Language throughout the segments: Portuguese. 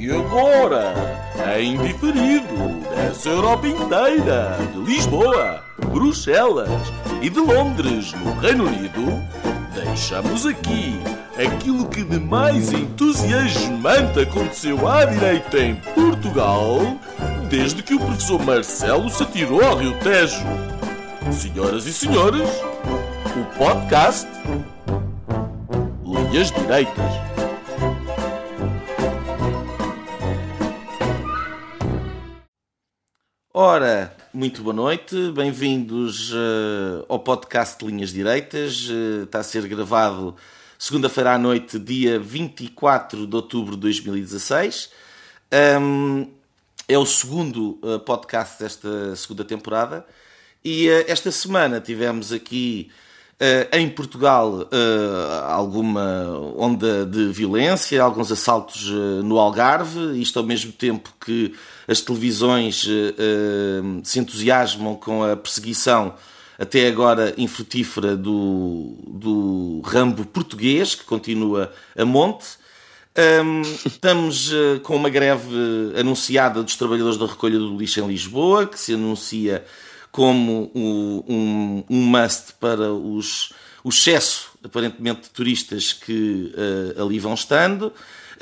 E agora, em diferido, dessa Europa inteira, de Lisboa, Bruxelas e de Londres, no Reino Unido, deixamos aqui aquilo que de mais entusiasmante aconteceu à direita em Portugal desde que o professor Marcelo se atirou ao Rio Tejo. Senhoras e senhores, o podcast Linhas Direitas. Ora, muito boa noite, bem-vindos uh, ao podcast Linhas Direitas. Uh, está a ser gravado segunda-feira à noite, dia 24 de outubro de 2016. Um, é o segundo uh, podcast desta segunda temporada e esta semana tivemos aqui em Portugal alguma onda de violência, alguns assaltos no Algarve, isto ao mesmo tempo que as televisões uh, se entusiasmam com a perseguição até agora infrutífera do, do Rambo português, que continua a monte. Um, estamos uh, com uma greve anunciada dos trabalhadores da recolha do lixo em Lisboa, que se anuncia como o, um, um must para os, o excesso, aparentemente, de turistas que uh, ali vão estando.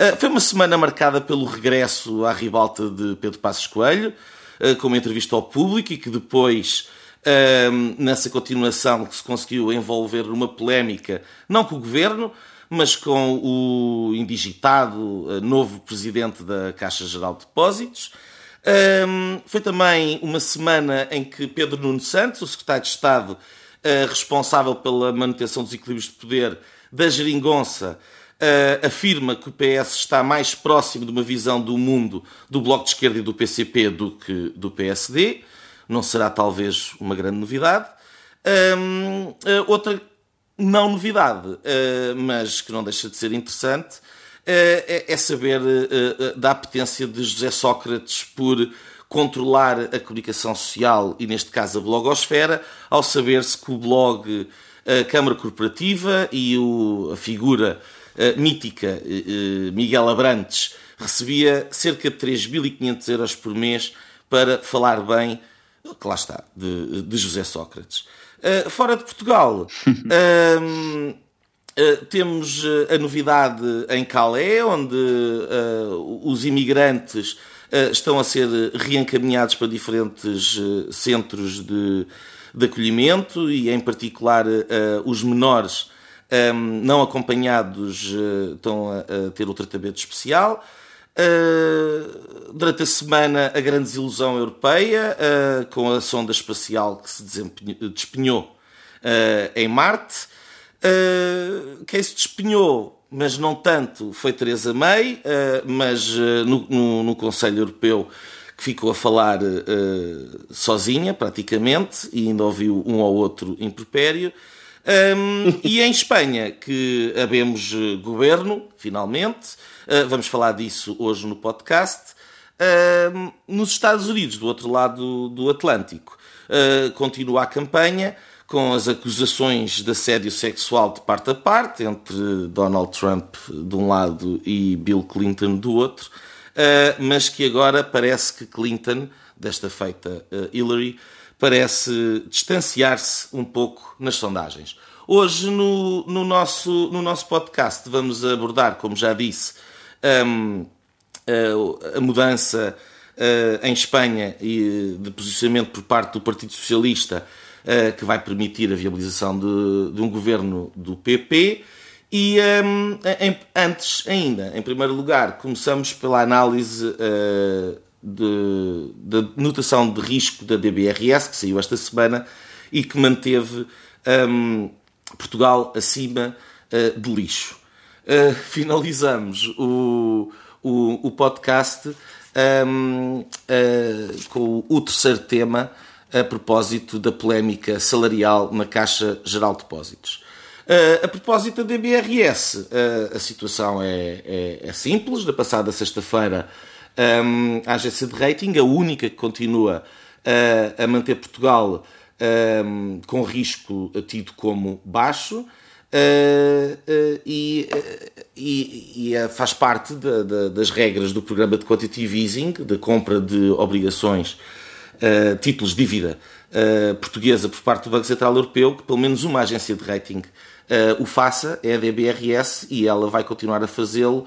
Eh, foi uma semana marcada pelo regresso à ribalta de Pedro Passos Coelho, eh, com uma entrevista ao público e que depois, eh, nessa continuação, que se conseguiu envolver numa polémica, não com o governo, mas com o indigitado novo presidente da Caixa Geral de Depósitos. foi também uma semana em que Pedro Nuno Santos, o secretário de Estado responsável pela manutenção dos equilíbrios de poder da geringonça, uh, afirma que o PS está mais próximo de uma visão do mundo do Bloco de Esquerda e do PCP do que do PSD. Não será talvez uma grande novidade. Uh, outra não novidade, uh, mas que não deixa de ser interessante, é, é, saber da apetência de José Sócrates por controlar a comunicação social e, neste caso, a blogosfera, ao saber-se que o blog, a Câmara Corporativa e a figura mítica Miguel Abrantes recebia cerca de 3.500 euros por mês para falar bem, que lá está, de, de José Sócrates. Uh, fora de Portugal, uh, uh, temos a novidade em Calais, onde os imigrantes estão a ser reencaminhados para diferentes centros de, de acolhimento e, em particular, os menores um, não acompanhados uh, estão a, a, ter o tratamento especial. Uh, durante a semana, a grande desilusão europeia, uh, com a sonda espacial que se despenhou em Marte. quem se despenhou, mas não tanto, foi Teresa May, mas no, no, no Conselho Europeu que ficou a falar sozinha, praticamente, e ainda ouviu um ou outro impropério. Um, e em Espanha, que havemos eh, governo, finalmente, uh, vamos falar disso hoje no podcast. Uh, nos Estados Unidos, do outro lado do Atlântico, uh, continua a campanha com as acusações de assédio sexual de parte a parte entre Donald Trump de um lado e Bill Clinton do outro, mas que agora parece que Clinton, desta feita Hillary, parece distanciar-se um pouco nas sondagens. Hoje, no, no, nosso, no nosso podcast, vamos abordar, como já disse, um, a, a, mudança uh, em Espanha e de posicionamento por parte do Partido Socialista uh, que vai permitir a viabilização de, de um governo do PP. E um, em, antes ainda, em primeiro lugar, começamos pela análise uh, da notação de risco da DBRS, que saiu esta semana e que manteve um, Portugal acima uh, de lixo. Uh, finalizamos o, o, o podcast um, uh, com o terceiro tema a propósito da polémica salarial na Caixa Geral de Depósitos. Uh, a propósito da DBRS, uh, a situação é, é, é, simples. Na passada sexta-feira, um, a agência de rating, a única que continua uh, a manter Portugal um, com risco tido como baixo, Uh, uh, e, uh, e, e faz parte de, de, das regras do programa de quantitative easing, da compra de obrigações, títulos de dívida portuguesa por parte do Banco Central Europeu, que pelo menos uma agência de rating o faça, é a DBRS, e ela vai continuar a fazê-lo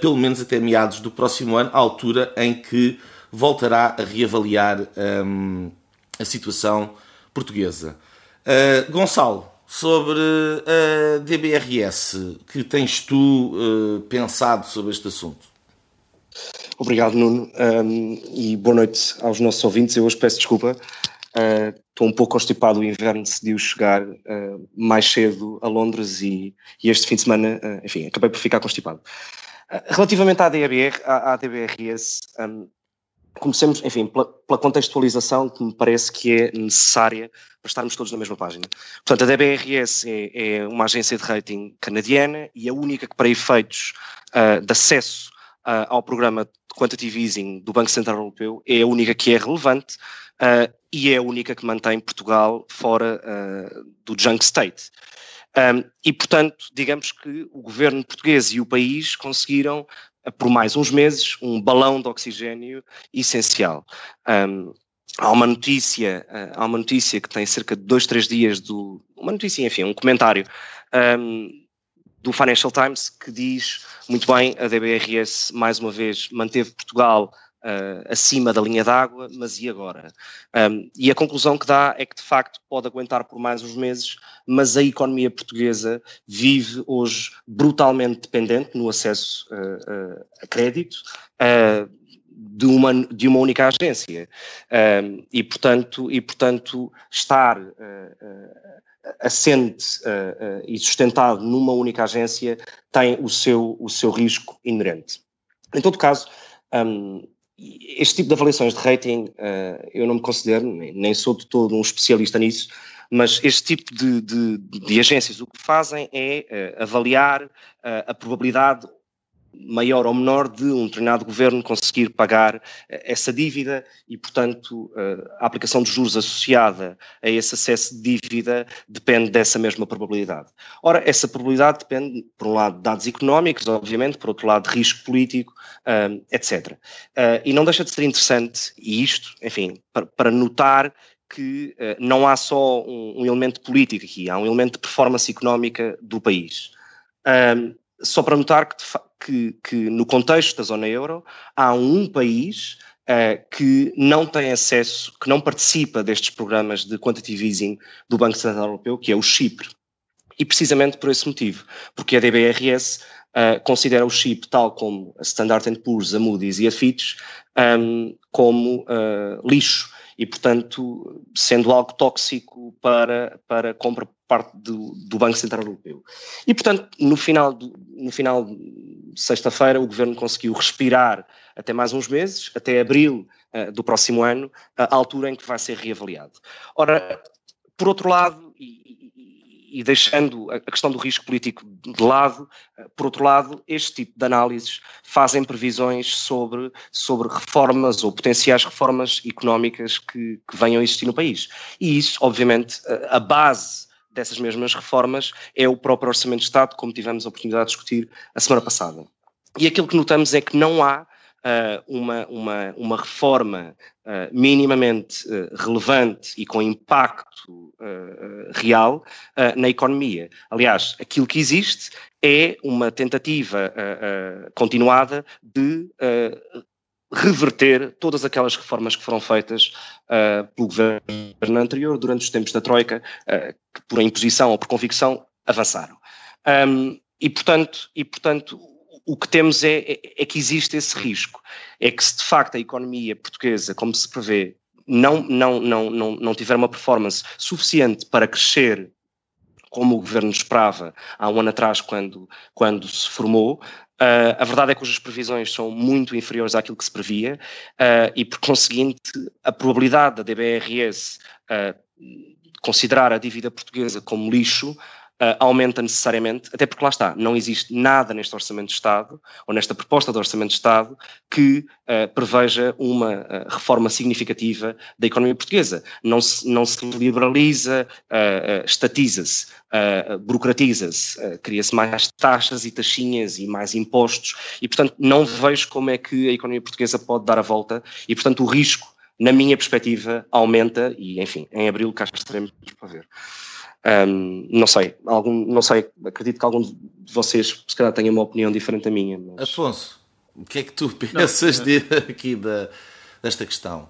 pelo menos até meados do próximo ano, à altura em que voltará a reavaliar um, a situação portuguesa. Gonçalo, sobre a DBRS. Que tens tu uh, pensado sobre este assunto? Obrigado, Nuno, um, e boa noite aos nossos ouvintes. Eu hoje peço desculpa, uh, estou um pouco constipado, o inverno decidiu chegar uh, mais cedo a Londres e, e este fim de semana, enfim, acabei por ficar constipado. Relativamente à, DBR, à, à DBRS, um, comecemos, enfim, pela, pela, contextualização que me parece que é necessária para estarmos todos na mesma página. Portanto, a DBRS é, é uma agência de rating canadiana e a única que, para efeitos uh, de acesso uh, ao programa de Quantitative Easing do Banco Central Europeu, é a única que é relevante uh, e é a única que mantém Portugal fora do junk state. Um, e, portanto, digamos que o governo português e o país conseguiram por mais uns meses, um balão de oxigênio essencial. Um, há uma notícia, uh, há uma notícia que tem cerca de dois, três dias do, uma notícia, enfim, um comentário um, do Financial Times que diz muito bem a DBRS mais uma vez manteve Portugal uh, acima da linha d'água, mas e agora? Um, e a conclusão que dá é que de facto pode aguentar por mais uns meses, mas a economia portuguesa vive hoje brutalmente dependente no acesso uh, uh, a crédito. de uma, de uma única agência. e, portanto, e, portanto, estar assente e sustentado numa única agência tem o seu, o seu risco inerente. Em todo caso, um, este tipo de avaliações de rating, uh, eu não me considero, nem, sou de todo um especialista nisso, mas este tipo de, de, de agências o que fazem é uh, avaliar uh, a probabilidade maior ou menor de um determinado governo conseguir pagar eh, essa dívida e, portanto, eh, a aplicação de juros associada a esse acesso de dívida depende dessa mesma probabilidade. Ora, essa probabilidade depende, por um lado, de dados económicos, obviamente, por outro lado, de risco político, eh, etc. E não deixa de ser interessante, e isto, enfim, para notar que não há só um elemento político aqui, há um elemento de performance económica do país. Só para notar que, que, que no contexto da zona euro há um país Uh, que não tem acesso, que não participa destes programas de quantitative easing do Banco Central Europeu, que é o Chipre. E precisamente por esse motivo, porque a DBRS uh, considera o Chipre, tal como a Standard Poor's, a Moody's e a Fitch, um, como uh, lixo e, portanto, sendo algo tóxico para, para compra por parte do, do Banco Central Europeu. E, portanto, no final, do, no final de sexta-feira, o governo conseguiu respirar até mais uns meses, até abril uh, do próximo ano, a altura em que vai ser reavaliado. Ora, por outro lado, e, e deixando a questão do risco político de lado, eh, por outro lado, este tipo de análises fazem previsões sobre, sobre reformas ou potenciais reformas económicas que, que venham a existir no país. E isso, obviamente, a base dessas mesmas reformas é o próprio Orçamento de Estado, como tivemos a oportunidade de discutir a semana passada. E aquilo que notamos é que não há uh, uma, uma, uma reforma uh, minimamente uh, relevante e com impacto real na economia. Aliás, aquilo que existe é uma tentativa continuada de reverter todas aquelas reformas que foram feitas uh, pelo governo anterior durante os tempos da Troika, uh, que por imposição ou por convicção avançaram. Um, e, portanto, e, portanto, o que temos é, é, é, que existe esse risco. É que se de facto a economia portuguesa, como se prevê, não, não, não, não, não tiver uma performance suficiente para crescer como o governo esperava há um ano atrás, quando, quando se formou, uh, a verdade é que as previsões são muito inferiores àquilo que se previa uh, e, por conseguinte, a probabilidade da DBRS uh, considerar a dívida portuguesa como lixo uh, aumenta necessariamente, até porque lá está, não existe nada neste Orçamento de Estado, ou nesta proposta de Orçamento de Estado, que uh, preveja uma uh, reforma significativa da economia portuguesa. Não se, não se liberaliza, estatiza-se, burocratiza-se, cria-se mais taxas e taxinhas e mais impostos, e portanto não vejo como é que a economia portuguesa pode dar a volta, e portanto o risco na minha perspectiva, aumenta e, enfim, em abril cá estaremos para ver. Um, não sei, algum, não sei, acredito que algum de vocês se calhar tenha uma opinião diferente da minha. Mas... Afonso, o que é que tu pensas de, aqui da, desta questão?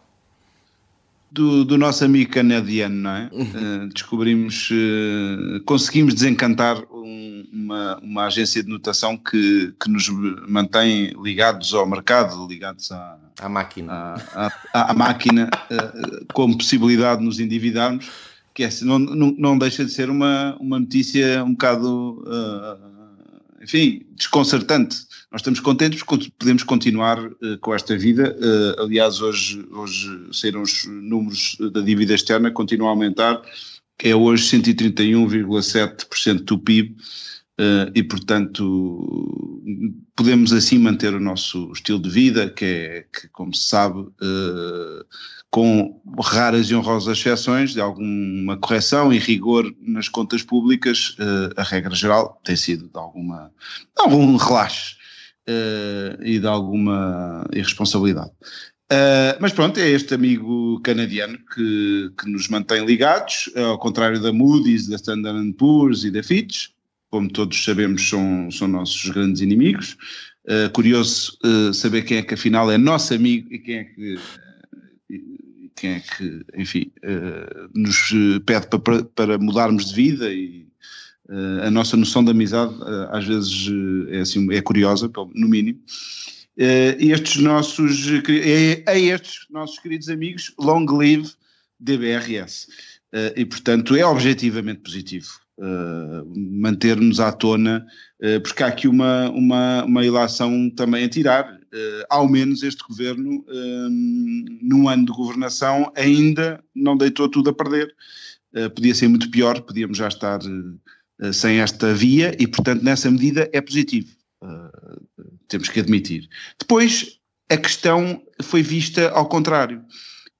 Do, do, nosso amigo canadiano, não é? Uh, descobrimos, uh, conseguimos desencantar um, uma, uma agência de notação que, que nos mantém ligados ao mercado, ligados à, à máquina, à, à, à máquina uh, com possibilidade de nos endividarmos que é, não, não, não deixa de ser uma, uma notícia um bocado, uh, enfim, desconcertante. Nós estamos contentes porque podemos continuar uh, com esta vida. Uh, aliás, hoje, hoje saíram os números da dívida externa, continua a aumentar, é hoje 131,7% do PIB. Uh, e, portanto, podemos assim manter o nosso estilo de vida, que é, que, como se sabe, uh, com raras e honrosas exceções de alguma correção e rigor nas contas públicas, uh, a regra geral tem sido de alguma de algum relaxe uh, e de alguma irresponsabilidade. Uh, mas pronto, é este amigo canadiano que, que nos mantém ligados, ao contrário da Moody's, da Standard Poor's e da Fitch, como todos sabemos são, são nossos grandes inimigos. curioso saber quem é que afinal é nosso amigo e quem é que quem é que, enfim, uh, nos pede para, para mudarmos de vida e uh, a nossa noção de amizade uh, às vezes é, assim, é curiosa, no mínimo. Estes nossos, a estes nossos queridos amigos, long live DBRS. e, portanto, é objetivamente positivo. Uh, manter-nos à tona, uh, porque há aqui uma, uma, uma ilação também a tirar ao menos este governo, um, num ano de governação, ainda não deitou tudo a perder. Uh, podia ser muito pior, podíamos já estar sem esta via e, portanto, nessa medida é positivo. temos que admitir. Depois, a questão foi vista ao contrário.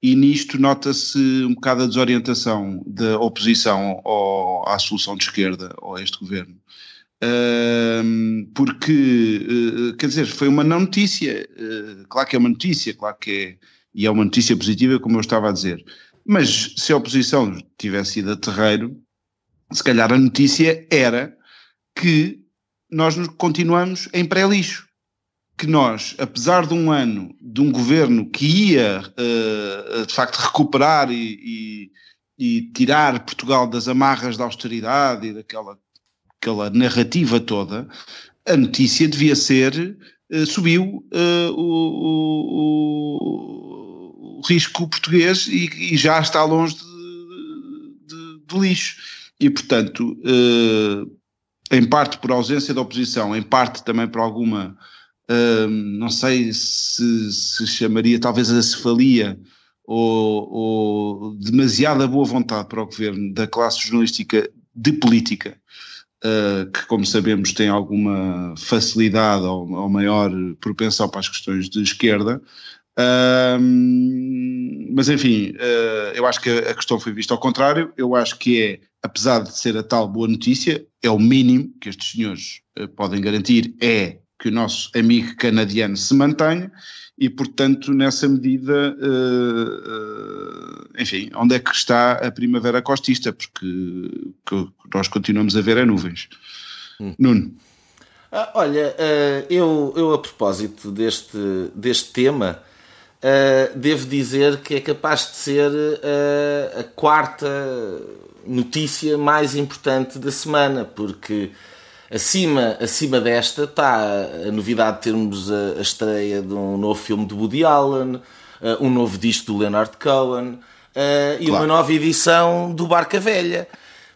E nisto nota-se um bocado a desorientação da oposição ao, à solução de esquerda ou a este governo porque, uh, quer dizer, foi uma não notícia. Uh, claro que é uma notícia, claro que é, e é uma notícia positiva, como eu estava a dizer. Mas se a oposição tivesse ido a terreiro, se calhar a notícia era que nós continuamos em pré-lixo. Que nós, apesar de um ano de um governo que ia de facto recuperar e, e, e tirar Portugal das amarras da austeridade e daquela aquela narrativa toda, a notícia devia ser uh, subiu uh, o, o, o, risco português e, e, já está longe de, de, de lixo. E, portanto, uh, em parte por ausência da oposição, em parte também por alguma, não sei se se chamaria talvez a cefalia ou, ou demasiada boa vontade para o governo da classe jornalística de política, uh, que, como sabemos, tem alguma facilidade ou, ou maior propensão para as questões de esquerda. Uh, mas enfim, uh, eu acho que a questão foi vista ao contrário. Eu acho que é, apesar de ser a tal boa notícia, é o mínimo que estes senhores uh, podem garantir é que o nosso amigo canadiano se mantenha e, portanto, nessa medida, uh, uh, enfim, onde é que está a primavera costista? Porque que nós continuamos a ver é nuvens. Hum. Nuno. Ah, olha, uh, eu, eu a propósito deste, deste tema, devo dizer que é capaz de ser a quarta notícia mais importante da semana, porque Acima, acima desta está a novidade de termos a, a estreia de um novo filme de Woody Allen, uh, um novo disco do Leonard Cohen uh, e claro. uma nova edição do Barca Velha.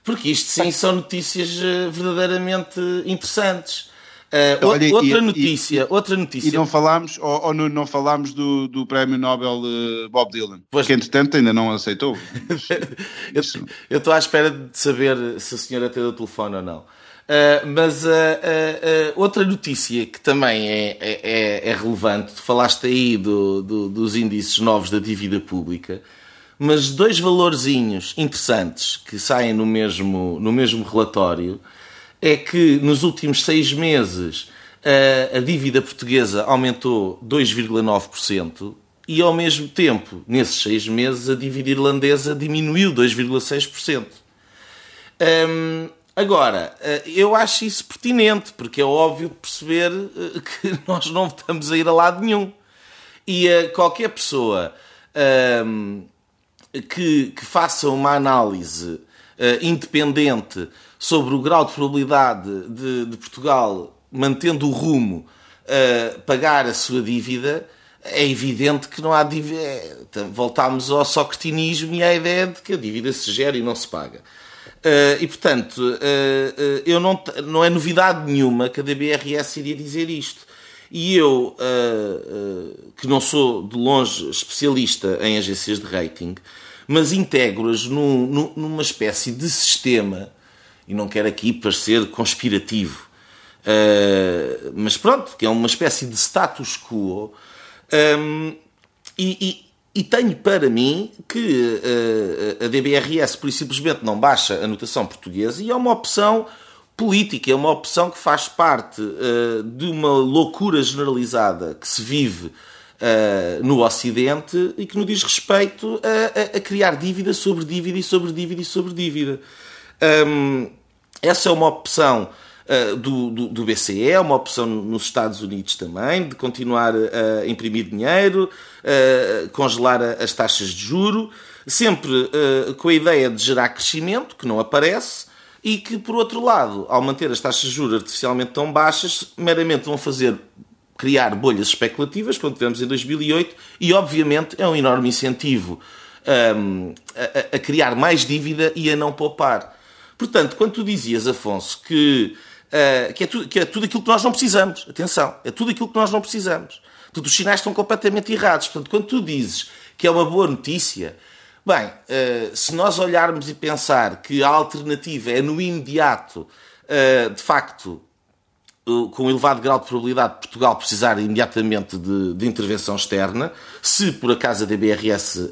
Porque isto sim são notícias uh, verdadeiramente interessantes. Uh, Olha, outra, e, notícia, e, outra notícia. E não falámos, ou, ou não falámos do, do prémio Nobel uh, Bob Dylan, pois, que entretanto ainda não aceitou. eu estou à espera de saber se a senhora tem o telefone ou não. Uh, mas uh, uh, outra notícia que também é, é, é relevante, tu falaste aí do, do, dos índices novos da dívida pública, mas dois valorzinhos interessantes que saem no mesmo, no mesmo relatório é que nos últimos seis meses a, a dívida portuguesa aumentou 2,9% e ao mesmo tempo, nesses seis meses, a dívida irlandesa diminuiu 2,6%. Um, agora, eu acho isso pertinente, porque é óbvio perceber que nós não estamos a ir a lado nenhum. E qualquer pessoa um, que, que, faça uma análise independente sobre o grau de probabilidade de, de Portugal, mantendo o rumo, uh, pagar a sua dívida, é evidente que não há dívida. Voltámos ao socretinismo e à ideia de que a dívida se gera e não se paga. Uh, e portanto, uh, uh, eu não, não é novidade nenhuma que a DBRS iria dizer isto. E eu, que não sou de longe especialista em agências de rating, mas integro-as num, num, numa espécie de sistema e não quero aqui parecer conspirativo, mas pronto, que é uma espécie de status quo. Um, e, e, tenho para mim que uh, a DBRS, por simplesmente, não baixa a notação portuguesa e é uma opção política, é uma opção que faz parte uh, de uma loucura generalizada que se vive no Ocidente e que nos diz respeito a, a, a, criar dívida sobre dívida e sobre dívida e sobre dívida. Essa é uma opção uh, do, do, do, BCE, é uma opção nos Estados Unidos também, de continuar a imprimir dinheiro, uh, congelar as taxas de juro, sempre com a ideia de gerar crescimento, que não aparece, e que, por outro lado, ao manter as taxas de juros artificialmente tão baixas, meramente vão fazer criar bolhas especulativas, como tivemos em 2008, e obviamente é um enorme incentivo um, a, a, criar mais dívida e a não poupar. Portanto, quando tu dizias, Afonso, que, uh, que, é tudo, que é tudo aquilo que nós não precisamos, atenção, é tudo aquilo que nós não precisamos. Portanto, os sinais estão completamente errados. Portanto, quando tu dizes que é uma boa notícia, bem, uh, se nós olharmos e pensar que a alternativa é no imediato, uh, de facto, com um elevado grau de probabilidade de Portugal precisar imediatamente de, de intervenção externa, se por acaso a DBRS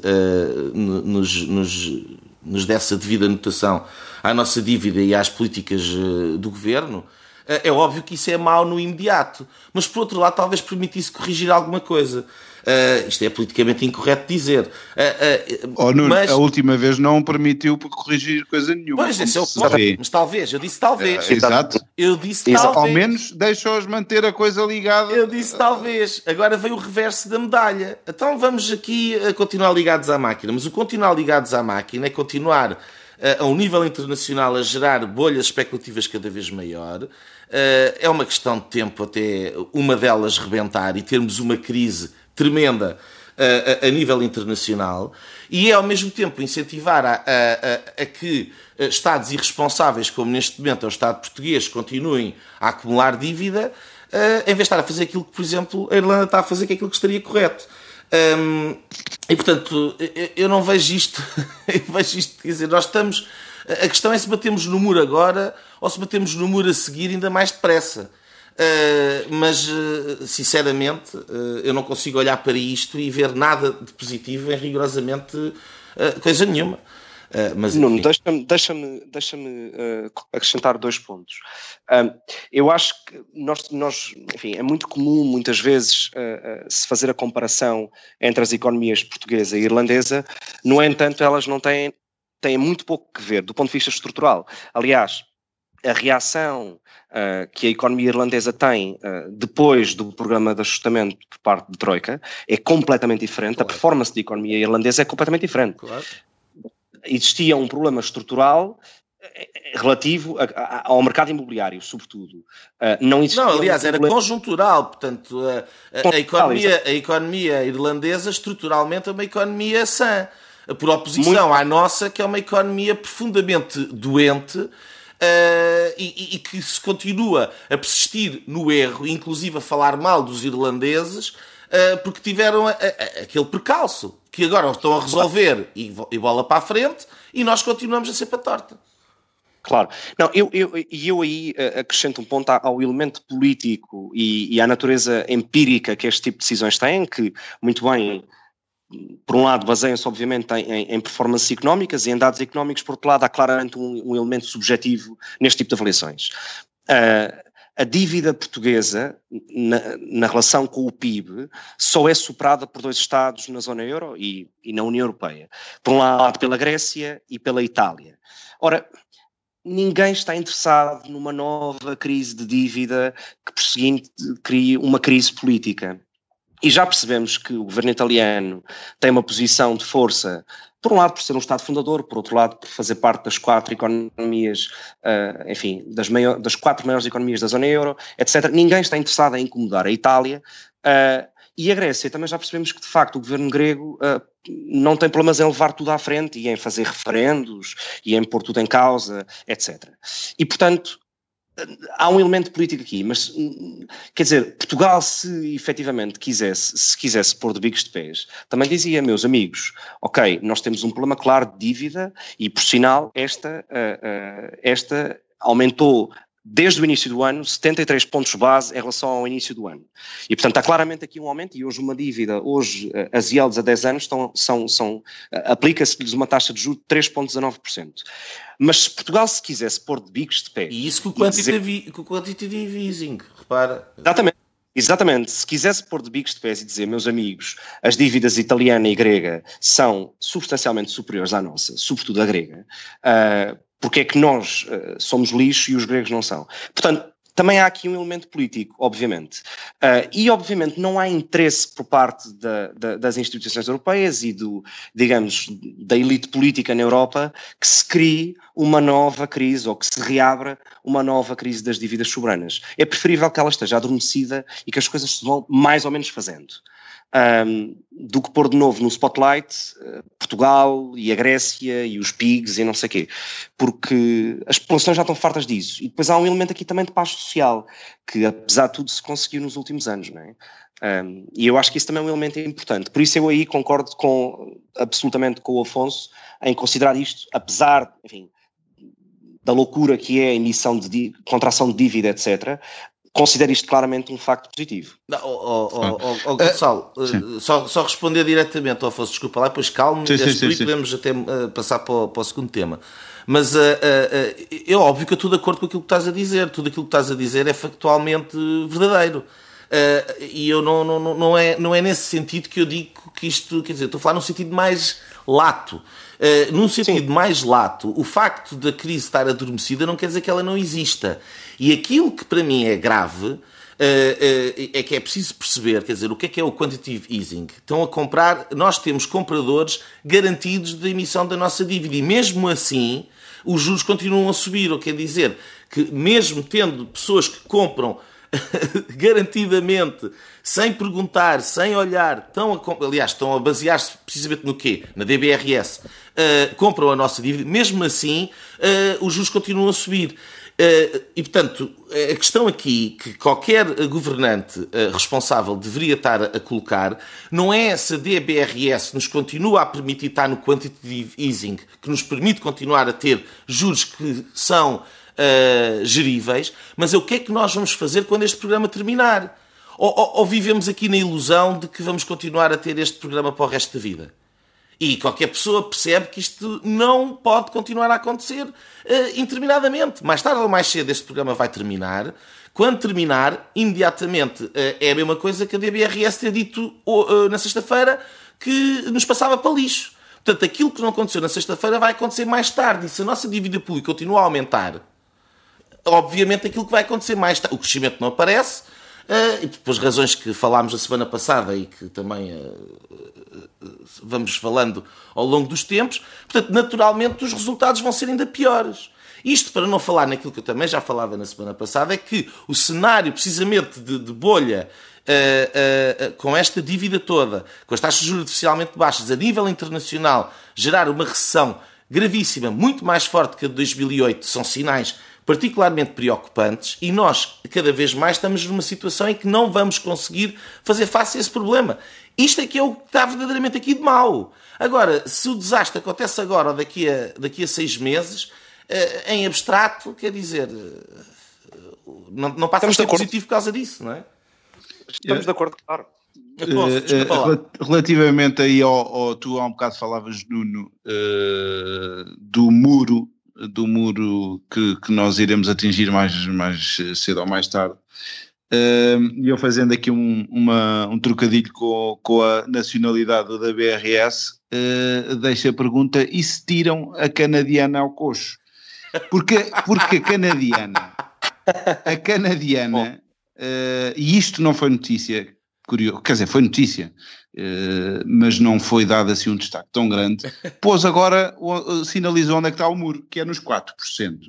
nos, nos, nos desse a devida anotação à nossa dívida e às políticas uh, do governo, uh, é óbvio que isso é mau no imediato. Mas por outro lado, talvez permitisse corrigir alguma coisa. Uh, isto é politicamente incorreto dizer. Uh, uh, oh, Nuno, mas... a última vez não permitiu corrigir coisa nenhuma. Pois, esse é o ponto. Mas talvez, eu disse talvez. exato. Eu disse exato. talvez. Ao menos deixa-os manter a coisa ligada. Eu disse talvez. Agora vem o reverso da medalha. Então vamos aqui a continuar ligados à máquina. Mas o continuar ligados à máquina é continuar a um nível internacional a gerar bolhas especulativas cada vez maior. É uma questão de tempo até uma delas rebentar e termos uma crise tremenda a, a, nível internacional e é ao mesmo tempo incentivar a, a, que Estados irresponsáveis, como neste momento é o Estado português, continuem a acumular dívida, em vez de estar a fazer aquilo que, por exemplo, a Irlanda está a fazer, que é aquilo que estaria correto. Um, e portanto, eu não vejo isto, eu vejo isto, quer dizer, nós estamos. A questão é se batemos no muro agora ou se batemos no muro a seguir ainda mais depressa. Uh, mas, uh, sinceramente, uh, eu não consigo olhar para isto e ver nada de positivo em rigorosamente coisa nenhuma. Mas, Nuno, deixa-me deixa deixa acrescentar dois pontos. eu acho que nós, nós, enfim, é muito comum muitas vezes se fazer a comparação entre as economias portuguesa e irlandesa, no entanto, elas não têm, têm muito pouco que ver do ponto de vista estrutural. Aliás, a reação uh, que a economia irlandesa tem uh, depois do programa de ajustamento por parte de Troika é completamente diferente. Claro. A performance da economia irlandesa é completamente diferente. Claro. Existia um problema estrutural eh, relativo a, a, ao mercado imobiliário, sobretudo. Uh, não existia. Não, aliás, um era conjuntural, portanto, a, a, economia, a economia irlandesa estruturalmente é uma economia sã, por oposição Muito... à nossa, que é uma economia profundamente doente Uh, e, e, que se continua a persistir no erro, inclusive a falar mal dos irlandeses, uh, porque tiveram aquele percalço, que agora estão a resolver e, e, bola para a frente, e nós continuamos a ser para a torta. Claro. Não, eu, eu, eu aí uh, acrescento um ponto ao elemento político e, e à natureza empírica que este tipo de decisões têm, que, muito bem por um lado, baseiam-se obviamente em, em, performances económicas e em dados económicos, por outro lado, há claramente um, um elemento subjetivo neste tipo de avaliações. Uh, a dívida portuguesa, na, na, relação com o PIB, só é superada por dois Estados na zona euro e, e na União Europeia. Por um lado, pela Grécia e pela Itália. Ora, ninguém está interessado numa nova crise de dívida que, por seguinte, crie uma crise política. E já percebemos que o governo italiano tem uma posição de força, por um lado por ser um Estado fundador, por outro lado por fazer parte das quatro economias, uh, enfim, das, maior, das, quatro maiores economias da zona euro, etc. Ninguém está interessado em incomodar a Itália. Uh, e a Grécia, também já percebemos que de facto o governo grego uh, não tem problemas em levar tudo à frente e em fazer referendos e em pôr tudo em causa, etc. E portanto, há um elemento político aqui, mas quer dizer, Portugal, se efetivamente quisesse, se quisesse pôr de bicos de pés, também dizia, meus amigos, ok, nós temos um problema claro de dívida e, por sinal, esta, uh, uh, esta aumentou desde o início do ano, 73 pontos base em relação ao início do ano. E, portanto, há claramente aqui um aumento e hoje uma dívida, hoje eh, as IELDs a 10 anos estão, são, são eh, aplica-se-lhes uma taxa de juros de 3,19%. Mas se Portugal se quisesse pôr de bicos de pé... E isso com o quantitative, dizer, com o quantitative easing, repara... Exatamente. Exatamente, se quisesse pôr de bicos de pés e dizer, meus amigos, as dívidas italiana e grega são substancialmente superiores à nossa, sobretudo a grega, uh, porque é que nós uh, somos lixo e os gregos não são. Portanto, também há aqui um elemento político, obviamente. Uh, e, obviamente, não há interesse por parte da, da, das instituições europeias e, do, digamos, da elite política na Europa que se crie uma nova crise ou que se reabra uma nova crise das dívidas soberanas. É preferível que ela esteja adormecida e que as coisas se vão mais ou menos fazendo um, do que pôr de novo no spotlight uh, Portugal e a Grécia e os PIGs e não sei o quê, porque as populações já estão fartas disso. E depois há um elemento aqui também de paz social, que apesar de tudo se conseguiu nos últimos anos, não é? Um, e eu acho que isso também é um elemento importante. Por isso eu aí concordo com, absolutamente com o Afonso em considerar isto, apesar, enfim, da loucura que é a emissão de contração de dívida, etc., considero isto claramente um facto positivo. Não, oh, oh, oh, oh Gonçalo, uh, só, só responder diretamente ao Afonso, desculpa lá, depois calmo sim, sim, sim, podemos até uh, passar para o, para o, segundo tema. Mas uh, é óbvio que eu estou de acordo com aquilo que estás a dizer, tudo aquilo que estás a dizer é factualmente verdadeiro. E eu não, não, não, é, não é nesse sentido que eu digo que isto, quer dizer, estou a falar num sentido mais lato. Uh, num sentido Sim. mais lato, o facto da crise estar adormecida não quer dizer que ela não exista. E aquilo que para mim é grave uh, uh, é que é preciso perceber, quer dizer, o que é que é o quantitative easing? Estão a comprar, nós temos compradores garantidos da emissão da nossa dívida e mesmo assim os juros continuam a subir, o que quer dizer que mesmo tendo pessoas que compram garantidamente, sem perguntar, sem olhar, estão a, aliás, estão a basear-se precisamente no quê? Na DBRS, uh, compram a nossa dívida, mesmo assim uh, os juros continuam a subir. Uh, e, portanto, a questão aqui que qualquer governante uh, responsável deveria estar a colocar não é se a DBRS nos continua a permitir estar no quantitative easing, que nos permite continuar a ter juros que são uh, geríveis, mas é o que é que nós vamos fazer quando este programa terminar? Ou, ou, ou vivemos aqui na ilusão de que vamos continuar a ter este programa para o resto da vida? E qualquer pessoa percebe que isto não pode continuar a acontecer uh, interminadamente. Mais tarde ou mais cedo este programa vai terminar. Quando terminar, imediatamente uh, é a mesma coisa que a DBRS ter dito uh, na sexta-feira que nos passava para lixo. Portanto, aquilo que não aconteceu na sexta-feira vai acontecer mais tarde. E se a nossa dívida pública continua a aumentar, obviamente aquilo que vai acontecer mais tarde, o crescimento não aparece, Uh, e pelas razões que falámos a semana passada e que também uh, vamos falando ao longo dos tempos, portanto, naturalmente os resultados vão ser ainda piores. Isto para não falar naquilo que eu também já falava na semana passada, é que o cenário precisamente de, de bolha uh, com esta dívida toda, com as taxas de juros artificialmente baixas a nível internacional, gerar uma recessão gravíssima, muito mais forte que a de 2008, são sinais particularmente preocupantes e nós, cada vez mais, estamos numa situação em que não vamos conseguir fazer face a esse problema. Isto é que é o que está verdadeiramente aqui de mal. Agora, se o desastre acontece agora ou daqui a, daqui a seis meses, eh, em abstrato, quer dizer, eh, não, não passa Estamos a ser positivo por causa disso, não é? Estamos de acordo, claro. Uh, relativamente aí ao, ao, tu há um bocado falavas Nuno uh, do muro do muro que, que, nós iremos atingir mais, mais cedo ou mais tarde. E eu fazendo aqui um, uma, um trocadilho com, com a nacionalidade da BRS uh, deixo a pergunta e se tiram a canadiana ao coxo? Porque, porque a canadiana a canadiana uh, e isto não foi notícia curioso, quer dizer, foi notícia, uh, mas não foi dado assim um destaque tão grande, pôs agora, uh, sinalizou onde é que está o muro, que é nos 4%.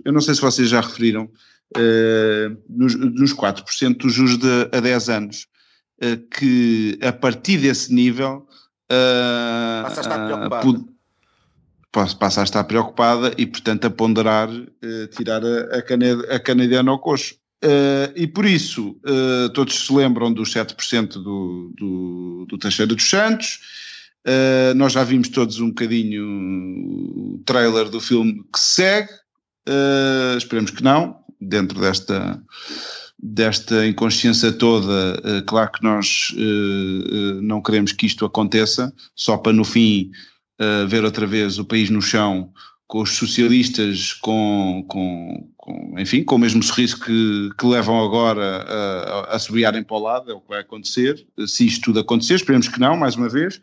Eu não sei se vocês já referiram, uh, nos, nos 4% dos juros de, a 10 anos, que a partir desse nível... passa a estar preocupada. passa a estar preocupada e, portanto, a ponderar tirar a, a, caned, a canadiana ao coxo. Uh, e por isso, uh, todos se lembram dos 7% do, do, do Teixeira dos Santos. Uh, nós já vimos todos um bocadinho o trailer do filme que se segue. esperemos que não, dentro desta, desta inconsciência toda. claro que nós não queremos que isto aconteça, só para no fim ver outra vez o país no chão com os socialistas com, com, com, enfim, com o mesmo sorriso que, que levam agora a, a, a para o lado, é o que vai acontecer, se isto tudo acontecer, esperemos que não, mais uma vez.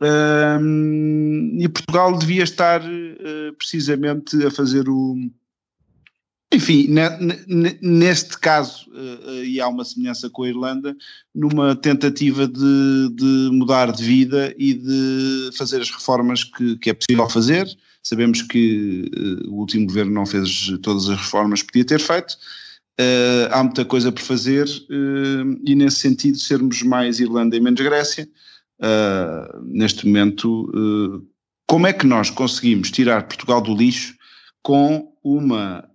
Um, e Portugal devia estar uh, precisamente a fazer o. Enfim, neste caso, uh, e há uma semelhança com a Irlanda, numa tentativa de, de mudar de vida e de fazer as reformas que, que é possível fazer, Sabemos que uh, o último governo não fez todas as reformas que podia ter feito. Uh, há muita coisa por fazer uh, e, nesse sentido, sermos mais Irlanda e menos Grécia. neste momento, como é que nós conseguimos tirar Portugal do lixo com uma,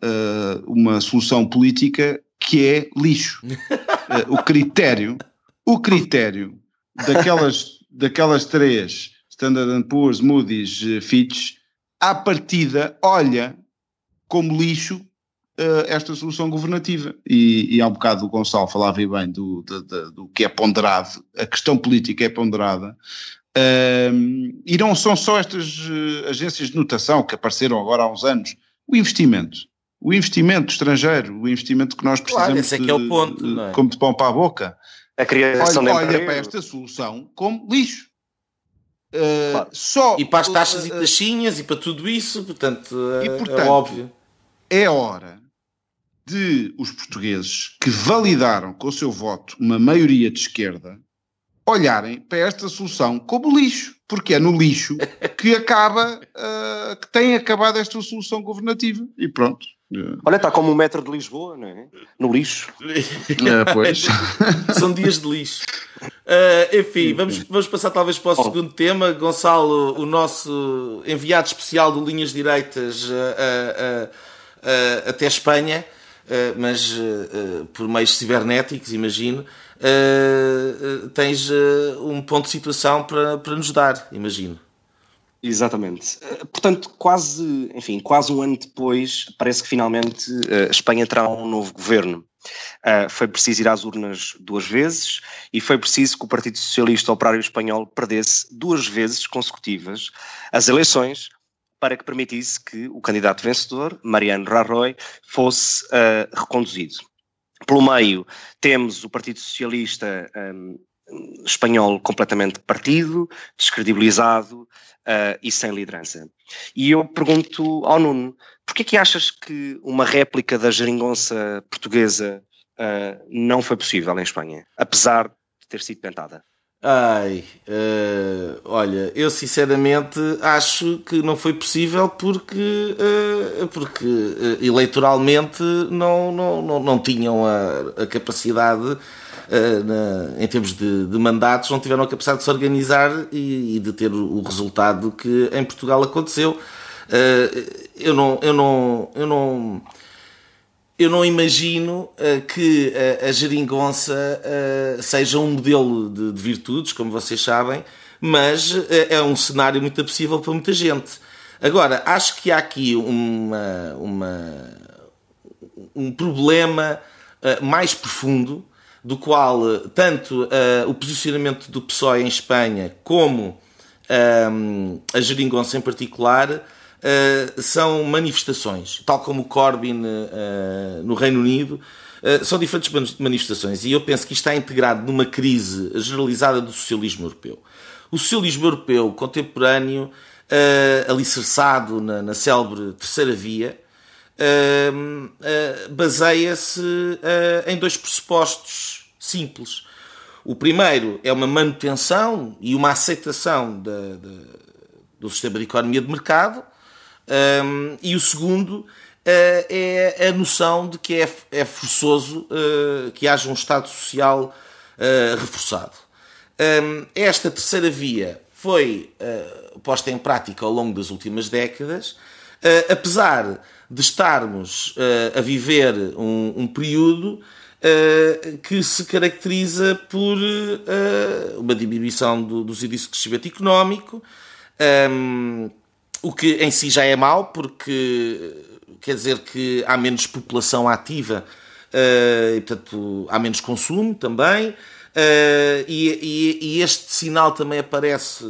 uma solução política que é lixo? o critério, o critério daquelas, daquelas três Standard Poor's, Moody's, Fitch, à partida, olha como lixo uh, esta solução governativa. E, e há um bocado o Gonçalo falava bem do, do, do, do, que é ponderado, a questão política é ponderada. Uh, e não são só estas uh, agências de notação que apareceram agora há uns anos, o investimento. O investimento estrangeiro, o investimento que nós precisamos claro, esse é que é o ponto, de, é? como de pão para a boca. A criação olha, olha para esta solução como lixo. Uh, claro. só, e para as taxas uh, e taxinhas e para tudo isso, portanto, e, é, portanto, é óbvio. É hora de os portugueses que validaram com o seu voto uma maioria de esquerda olharem para esta solução como lixo, porque é no lixo que acaba, uh, que tem acabado esta solução governativa. E pronto. Olha, está como o metro de Lisboa, não é? No lixo. é, pois. São dias de lixo. Uh, enfim, vamos, vamos passar talvez para o segundo tema. Gonçalo, o nosso enviado especial do Linhas Direitas uh, uh, até Espanha, mas por meios cibernéticos, imagino. tens um ponto de situação para, para nos dar, imagino. Exatamente. Eh, portanto, quase, enfim, quase um ano depois, parece que finalmente eh, a Espanha terá um novo governo. Uh, foi preciso ir às urnas duas vezes e foi preciso que o Partido Socialista Operário Espanhol perdesse duas vezes consecutivas as eleições para que permitisse que o candidato vencedor, Mariano Rajoy, fosse uh, reconduzido. Pelo meio, temos o Partido Socialista um, espanhol completamente partido, descredibilizado, uh, e sem liderança. E eu pergunto ao Nuno, porquê que achas que uma réplica da geringonça portuguesa uh, não foi possível em Espanha, apesar de ter sido tentada? Ai, uh, olha, eu sinceramente acho que não foi possível porque, uh, porque uh, eleitoralmente não, não, não, não tinham a, a capacidade na, em termos de, de, mandatos, não tiveram a capacidade de se organizar e, e de ter o, resultado que em Portugal aconteceu. Uh, eu não. Eu não, eu não eu não imagino uh, que a, a geringonça uh, seja um modelo de, de, virtudes, como vocês sabem, mas uh, é um cenário muito possível para muita gente. Agora, acho que há aqui uma, uma um problema mais profundo, do qual tanto o posicionamento do PSOE em Espanha como a geringonça em particular uh, são manifestações, tal como o Corbyn uh, no Reino Unido, uh, são diferentes manifestações. E eu penso que isto está integrado numa crise generalizada do socialismo europeu. O socialismo europeu contemporâneo, uh, alicerçado na, na célebre Terceira Via, baseia-se em dois pressupostos simples. O primeiro é uma manutenção e uma aceitação do sistema de economia de mercado, um, e o segundo uh, é a noção de que é, é forçoso uh, que haja um Estado Social uh, reforçado. Um, esta terceira via foi posta em prática ao longo das últimas décadas, apesar de estarmos a viver um, um período que se caracteriza por uma diminuição do, de crescimento económico, um, o que em si já é mau, porque quer dizer que há menos população ativa uh, e, portanto, há menos consumo também. Uh, e, e, e, este sinal também aparece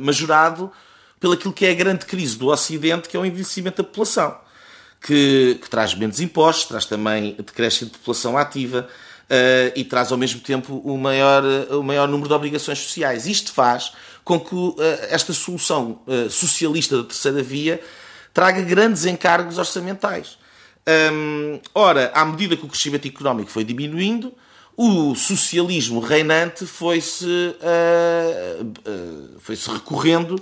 majorado pelaquilo que é a grande crise do Ocidente, que é o envelhecimento da população, que, que traz menos impostos, traz também decréscimo de população ativa e traz ao mesmo tempo o maior, o maior número de obrigações sociais. Isto faz com que uh, esta solução uh, socialista da terceira via traga grandes encargos orçamentais. Um, ora, à medida que o crescimento económico foi diminuindo, o socialismo reinante foi-se uh, foi-se recorrendo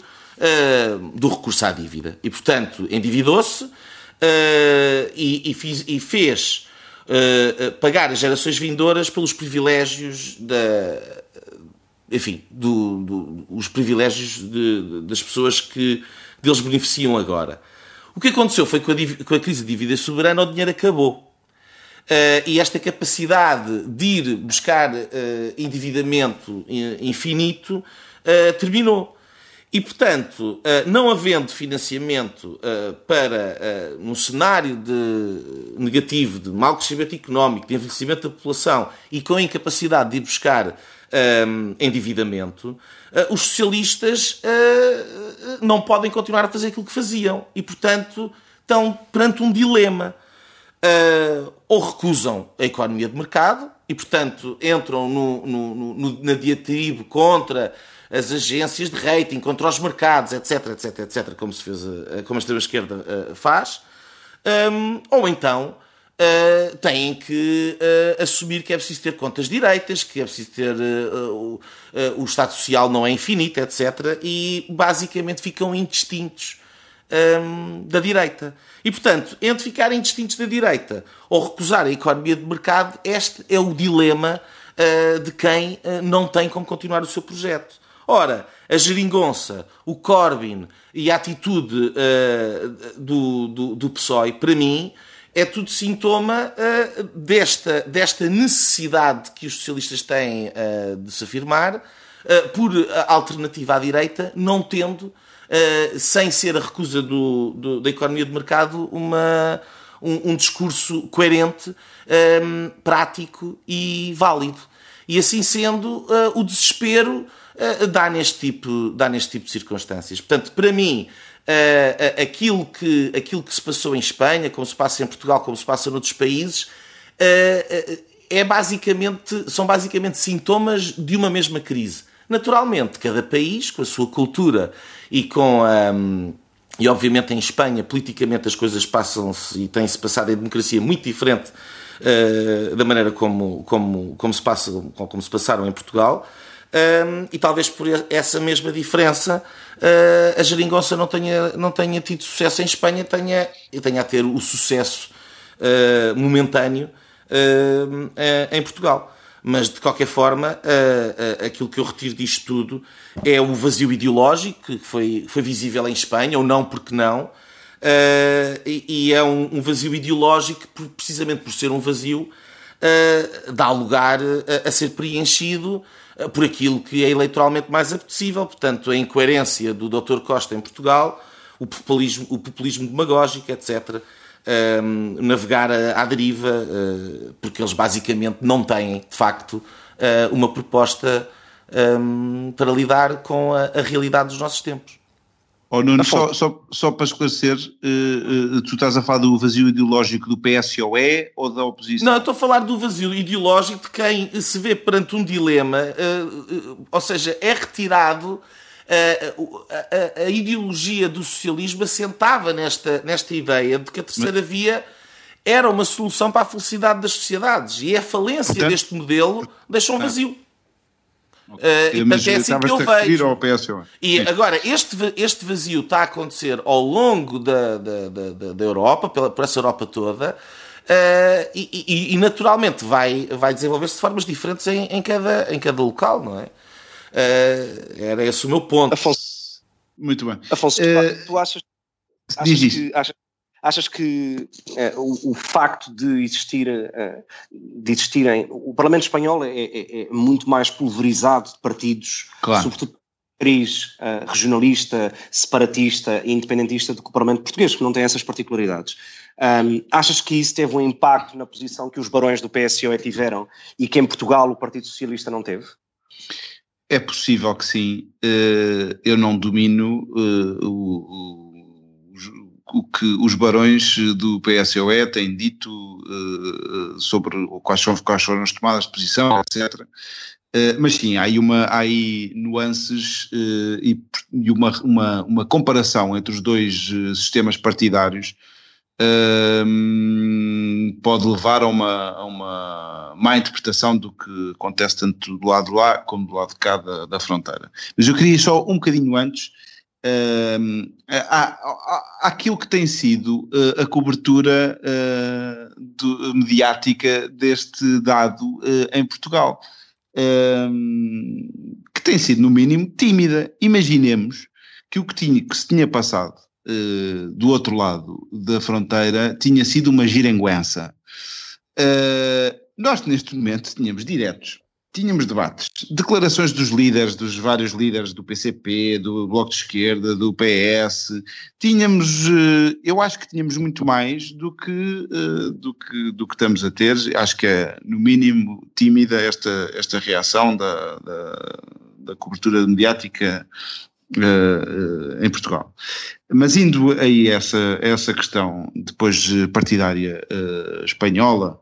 do recurso à dívida. E, portanto, endividou-se e, e, e, fez pagar as gerações vindouras pelos privilégios da, enfim, do, do, os privilégios de, das pessoas que deles beneficiam agora. O que aconteceu foi que com a, com a crise de dívida soberana o dinheiro acabou. Uh, e esta capacidade de ir buscar uh, endividamento infinito uh, terminou. E, portanto, não havendo financiamento para, num cenário de negativo, de mau crescimento económico, de envelhecimento da população e com a incapacidade de ir buscar endividamento, os socialistas não podem continuar a fazer aquilo que faziam e, portanto, estão perante um dilema. Ou recusam a economia de mercado e, portanto, entram no, no, no, na diatribe contra as agências de rating, contra os mercados, etc, etc, etc, como, se fez, como a extrema-esquerda faz, um, ou então uh, têm que uh, assumir que é preciso ter contas direitas, que é preciso ter. Uh, o Estado Social não é infinito, etc. E basicamente ficam indistintos um, da direita. E, portanto, entre ficarem distintos da direita ou recusar a economia de mercado, este é o dilema de quem não tem como continuar o seu projeto. Ora, a geringonça, o Corbyn e a atitude uh, do, do, do PSOE, para mim, é tudo sintoma uh, desta, desta necessidade que os socialistas têm uh, de se afirmar, uh, por alternativa à direita, não tendo, sem ser a recusa do, do, da economia de mercado, uma, um, um discurso coerente, um, prático e válido. E assim sendo, o desespero dá, neste tipo, dá neste tipo de circunstâncias. Portanto, para mim, uh, aquilo, que, aquilo que se passou em Espanha, como se passa em Portugal, como se passa noutros países, é basicamente, são basicamente sintomas de uma mesma crise. Naturalmente, cada país, com a sua cultura e com a. Um, e obviamente em Espanha, politicamente, as coisas passam-se e têm-se passado em democracia muito diferente uh, da maneira como, como, como, se passa, como se passaram em Portugal. Um, e talvez por essa mesma diferença uh, a geringonça não tenha, não tenha tido sucesso em Espanha tenha, tenha a ter o sucesso uh, momentâneo uh, em Portugal. Mas, de qualquer forma, aquilo que eu retiro disto tudo é o vazio ideológico que foi, foi visível em Espanha, ou não porque não, Uh, e, e, é um, um, vazio ideológico que, precisamente por ser um vazio, uh, dá lugar a, a, ser preenchido por aquilo que é eleitoralmente mais apetecível. Portanto, a incoerência do Dr. Costa em Portugal, o populismo, o populismo demagógico, etc. Um, navegar à deriva, uh, porque eles basicamente não têm, de facto, uh, uma proposta um, para lidar com a, a, realidade dos nossos tempos. Oh, Nuno, só, só, só para esclarecer, uh, tu estás a falar do vazio ideológico do PSOE ou da oposição? Não, eu estou a falar do vazio ideológico de quem se vê perante um dilema, ou seja, é retirado a, a, a, ideologia do socialismo assentava nesta, nesta ideia de que a terceira Mas... via era uma solução para a felicidade das sociedades e a falência Portanto, deste modelo deixou um vazio. Okay. Uh, e portanto é assim que eu vejo. E agora, este, este vazio está a acontecer ao longo da, da, da, da Europa, pela, por essa Europa toda, uh, e, e, e, naturalmente vai, vai desenvolver-se de formas diferentes em, em, cada, em cada local, não é? Uh, era esse o meu ponto. Afonso, Muito bem. Afonso, uh, tu achas, achas que, achas, achas que uh, o, o, facto de existir, de existirem, o Parlamento espanhol é, é, é, muito mais pulverizado de partidos, claro. sobretudo país regionalista, separatista e independentista do que o Parlamento português, que não tem essas particularidades. Um, achas que isso teve um impacto na posição que os barões do PSOE tiveram e que em Portugal o Partido Socialista não teve? É possível que sim. Uh, eu não domino uh, o, o, que os barões do PSOE têm dito uh, sobre quais, são, quais foram as tomadas de posição, etc. mas sim, há aí, uma, há aí nuances e, e uma, uma, uma, comparação entre os dois sistemas partidários pode levar a uma, a uma má interpretação do que acontece tanto do lado lá como do lado de cá da, da fronteira. Mas eu queria só um bocadinho antes uh, aquilo que tem sido uh, a cobertura uh, do, mediática deste dado uh, em Portugal, que tem sido no mínimo tímida. Imaginemos que o que, tinha, que se tinha passado do outro lado da fronteira tinha sido uma girenguença. Nós, neste momento, tínhamos diretos, tínhamos debates, declarações dos líderes, dos vários líderes do PCP, do Bloco de Esquerda, do PS, tínhamos, uh, eu acho que tínhamos muito mais do que, do que, do que estamos a ter. Acho que é, no mínimo, tímida esta, esta reação da, da, da cobertura mediática uh, em Portugal. Mas indo aí essa, essa questão depois partidária espanhola,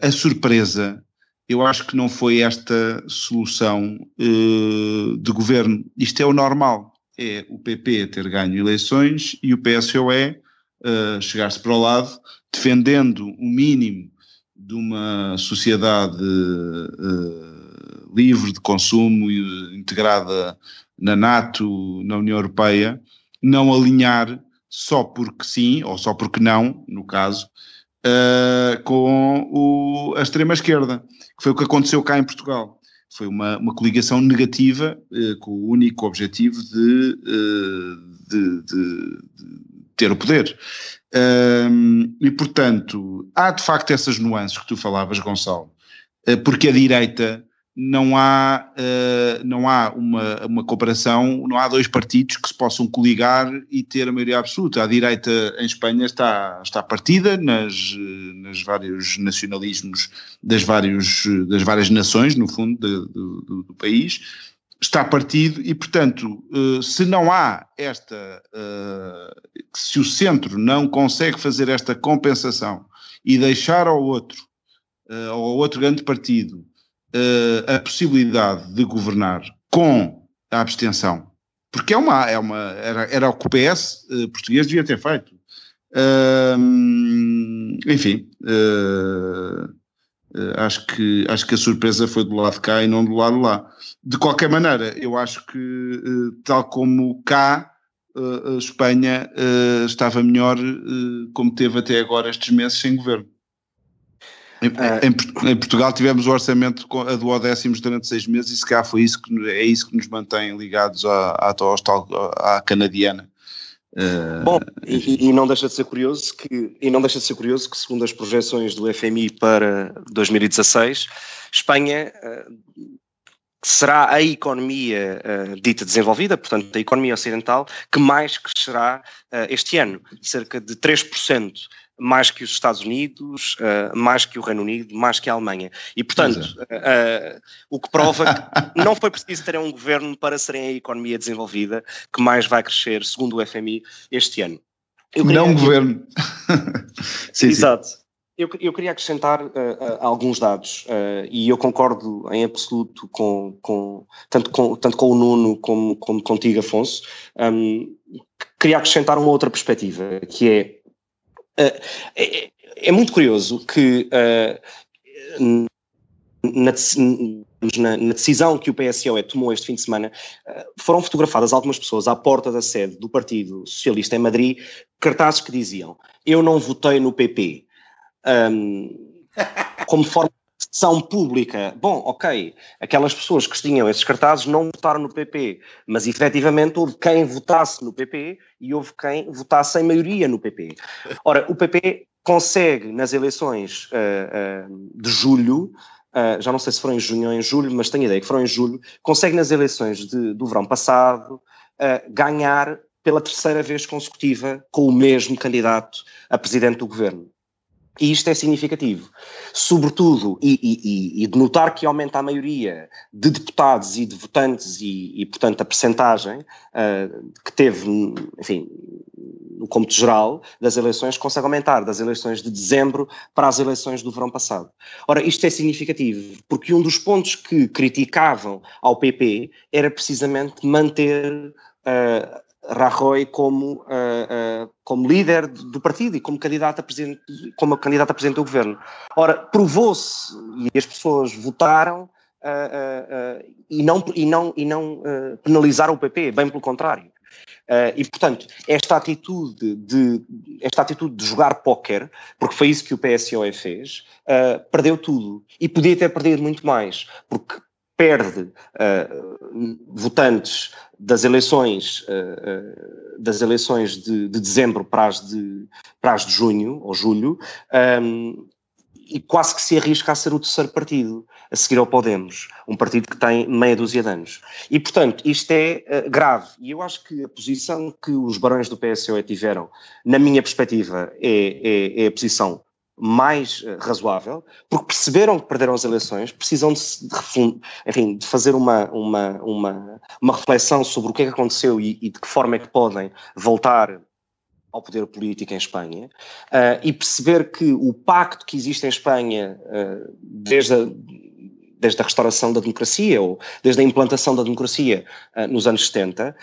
a surpresa eu acho que não foi esta solução uh, de governo. Isto é o normal. É o PP ter ganho eleições e o PSOE uh, chegar-se para o lado, defendendo o mínimo de uma sociedade uh, livre de consumo e integrada na NATO, na União Europeia, não alinhar só porque sim, ou só porque não, no caso, uh, com o, a extrema-esquerda, que foi o que aconteceu cá em Portugal. Foi uma, uma coligação negativa uh, com o único objetivo de, uh, de, de, de, ter o poder. e, portanto, há de facto essas nuances que tu falavas, Gonçalo, porque a direita não há, uh, não há uma, uma cooperação, não há dois partidos que se possam coligar e ter a maioria absoluta. A direita em Espanha está, está partida nas, nas vários nacionalismos das, vários, das várias nações, no fundo, de, do, do, país, está partido e, portanto, uh, se não há esta, uh, se o centro não consegue fazer esta compensação e deixar ao outro, ao outro grande partido, uh, a possibilidade de governar com a abstenção, porque é uma, é uma era, era o que o PS uh, eh, português devia ter feito. Uh, enfim, eh, acho, que, acho que a surpresa foi do lado de cá e não do lado de lá. De qualquer maneira, eu acho que, tal como cá, a Espanha estava melhor como teve até agora estes meses sem governo. Em, em, em, Portugal tivemos o orçamento a duodécimos durante seis meses e se cá foi isso que, é isso que nos mantém ligados à, à, à canadiana. Uh, Bom, e, e, não deixa de ser curioso que e não deixa de ser curioso que segundo as projeções do FMI para 2016, Espanha uh, será a economia uh, dita desenvolvida, portanto a economia ocidental, que mais crescerá este ano, cerca de 3% mais que os Estados Unidos, uh, mais que o Reino Unido, mais que a Alemanha. E, portanto, uh, o que prova que não foi preciso ter um governo para serem a economia desenvolvida que mais vai crescer, segundo o FMI, este ano. Queria... Não um governo. sim, Exato. Sim. Eu, eu, queria acrescentar uh, alguns dados uh, e eu concordo em absoluto com, com, tanto, com tanto com o Nuno como, como contigo, Afonso. Um, queria acrescentar uma outra perspectiva, que é é, é, muito curioso que na, na, na, decisão que o PSOE tomou este fim de semana, foram fotografadas algumas pessoas à porta da sede do Partido Socialista em Madrid, cartazes que diziam: Eu não votei no PP. Um, como forma são pública. Bom, ok, aquelas pessoas que tinham esses cartazes não votaram no PP, mas efetivamente houve quem votasse no PP e houve quem votasse em maioria no PP. Ora, o PP consegue nas eleições uh, uh, de julho, uh, já não sei se foram em junho ou em julho, mas tenho ideia que foram em julho, consegue nas eleições de, do verão passado ganhar pela terceira vez consecutiva com o mesmo candidato a presidente do governo. E isto é significativo. Sobretudo, e, e, e, de notar que aumenta a maioria de deputados e de votantes e, e portanto, a percentagem uh, que teve, enfim, no cômputo geral das eleições, consegue aumentar das eleições de dezembro para as eleições do verão passado. Ora, isto é significativo, porque um dos pontos que criticavam ao PP era precisamente manter uh, Rajoy como, uh, uh, como líder do partido e como candidato a presidente, como candidato a presidente do governo. Ora, provou-se e as pessoas votaram uh, e não, e não, e não penalizaram o PP, bem pelo contrário. e, portanto, esta atitude, de, esta atitude de jogar póquer, porque foi isso que o PSOE fez, perdeu tudo. E podia ter perdido muito mais, porque perde uh, votantes das eleições, uh, uh, das eleições de, de, dezembro para as de, para as de junho ou julho, um, e quase que se arrisca a ser o terceiro partido, a seguir ao Podemos, um partido que tem meia dúzia de anos. E, portanto, isto é grave. E eu acho que a posição que os barões do PSOE tiveram, na minha perspectiva, é, é, é a posição mais uh, razoável, porque perceberam que perderam as eleições, precisam de, de, enfim, de fazer uma, uma, uma, uma, reflexão sobre o que é que aconteceu e, e, de que forma é que podem voltar ao poder político em Espanha uh, e perceber que o pacto que existe em Espanha uh, desde, a, desde a restauração da democracia ou desde a implantação da democracia nos anos 70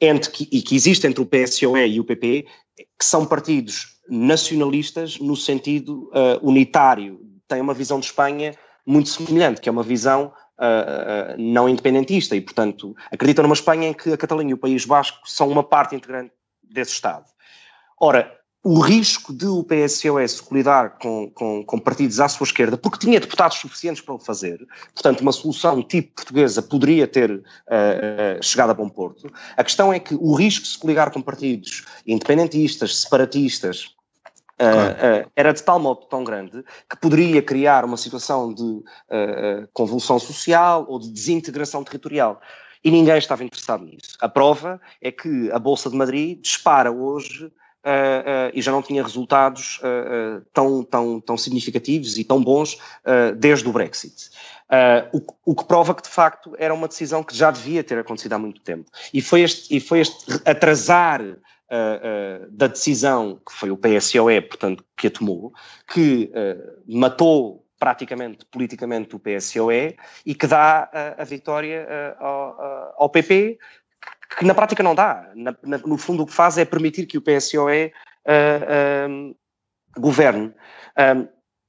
entre, e que existe entre o PSOE e o PP, que são partidos nacionalistas no sentido uh, unitário. Tem uma visão de Espanha muito semelhante, que é uma visão uh, uh, não independentista e, portanto, acreditam numa Espanha em que a Catalunha e o País Basco são uma parte integrante desse Estado. Ora, o risco de o PSOS colidar com, com, com, partidos à sua esquerda, porque tinha deputados suficientes para o fazer, portanto, uma solução tipo portuguesa poderia ter uh, uh, chegado a bom porto. A questão é que o risco de se coligar com partidos independentistas, separatistas, Uh, uh, era de tal modo tão grande que poderia criar uma situação de uh, convulsão social ou de desintegração territorial. E ninguém estava interessado nisso. A prova é que a Bolsa de Madrid dispara hoje e já não tinha resultados tão, tão, tão significativos e tão bons desde o Brexit. Uh, o, o, que prova que de facto era uma decisão que já devia ter acontecido há muito tempo. E foi este, e foi este atrasar uh, da decisão que foi o PSOE, portanto, que a tomou, que matou praticamente politicamente o PSOE e que dá a vitória ao, ao, PP, que na prática não dá. Na, na, no fundo, o que faz é permitir que o PSOE governe.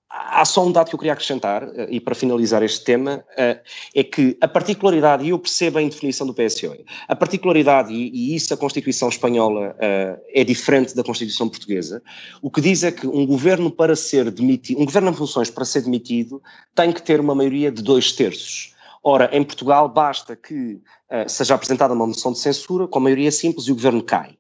Há só um dado que eu queria acrescentar, eh, e para finalizar este tema, eh, é que a particularidade, e eu percebo a indefinição do PSOE, a particularidade, e isso a Constituição Espanhola eh, é diferente da Constituição Portuguesa, o que diz é que um governo para ser demitido, um governo em funções para ser demitido, tem que ter uma maioria de dois terços. Ora, em Portugal basta que seja apresentada uma moção de censura com maioria simples e o governo cai.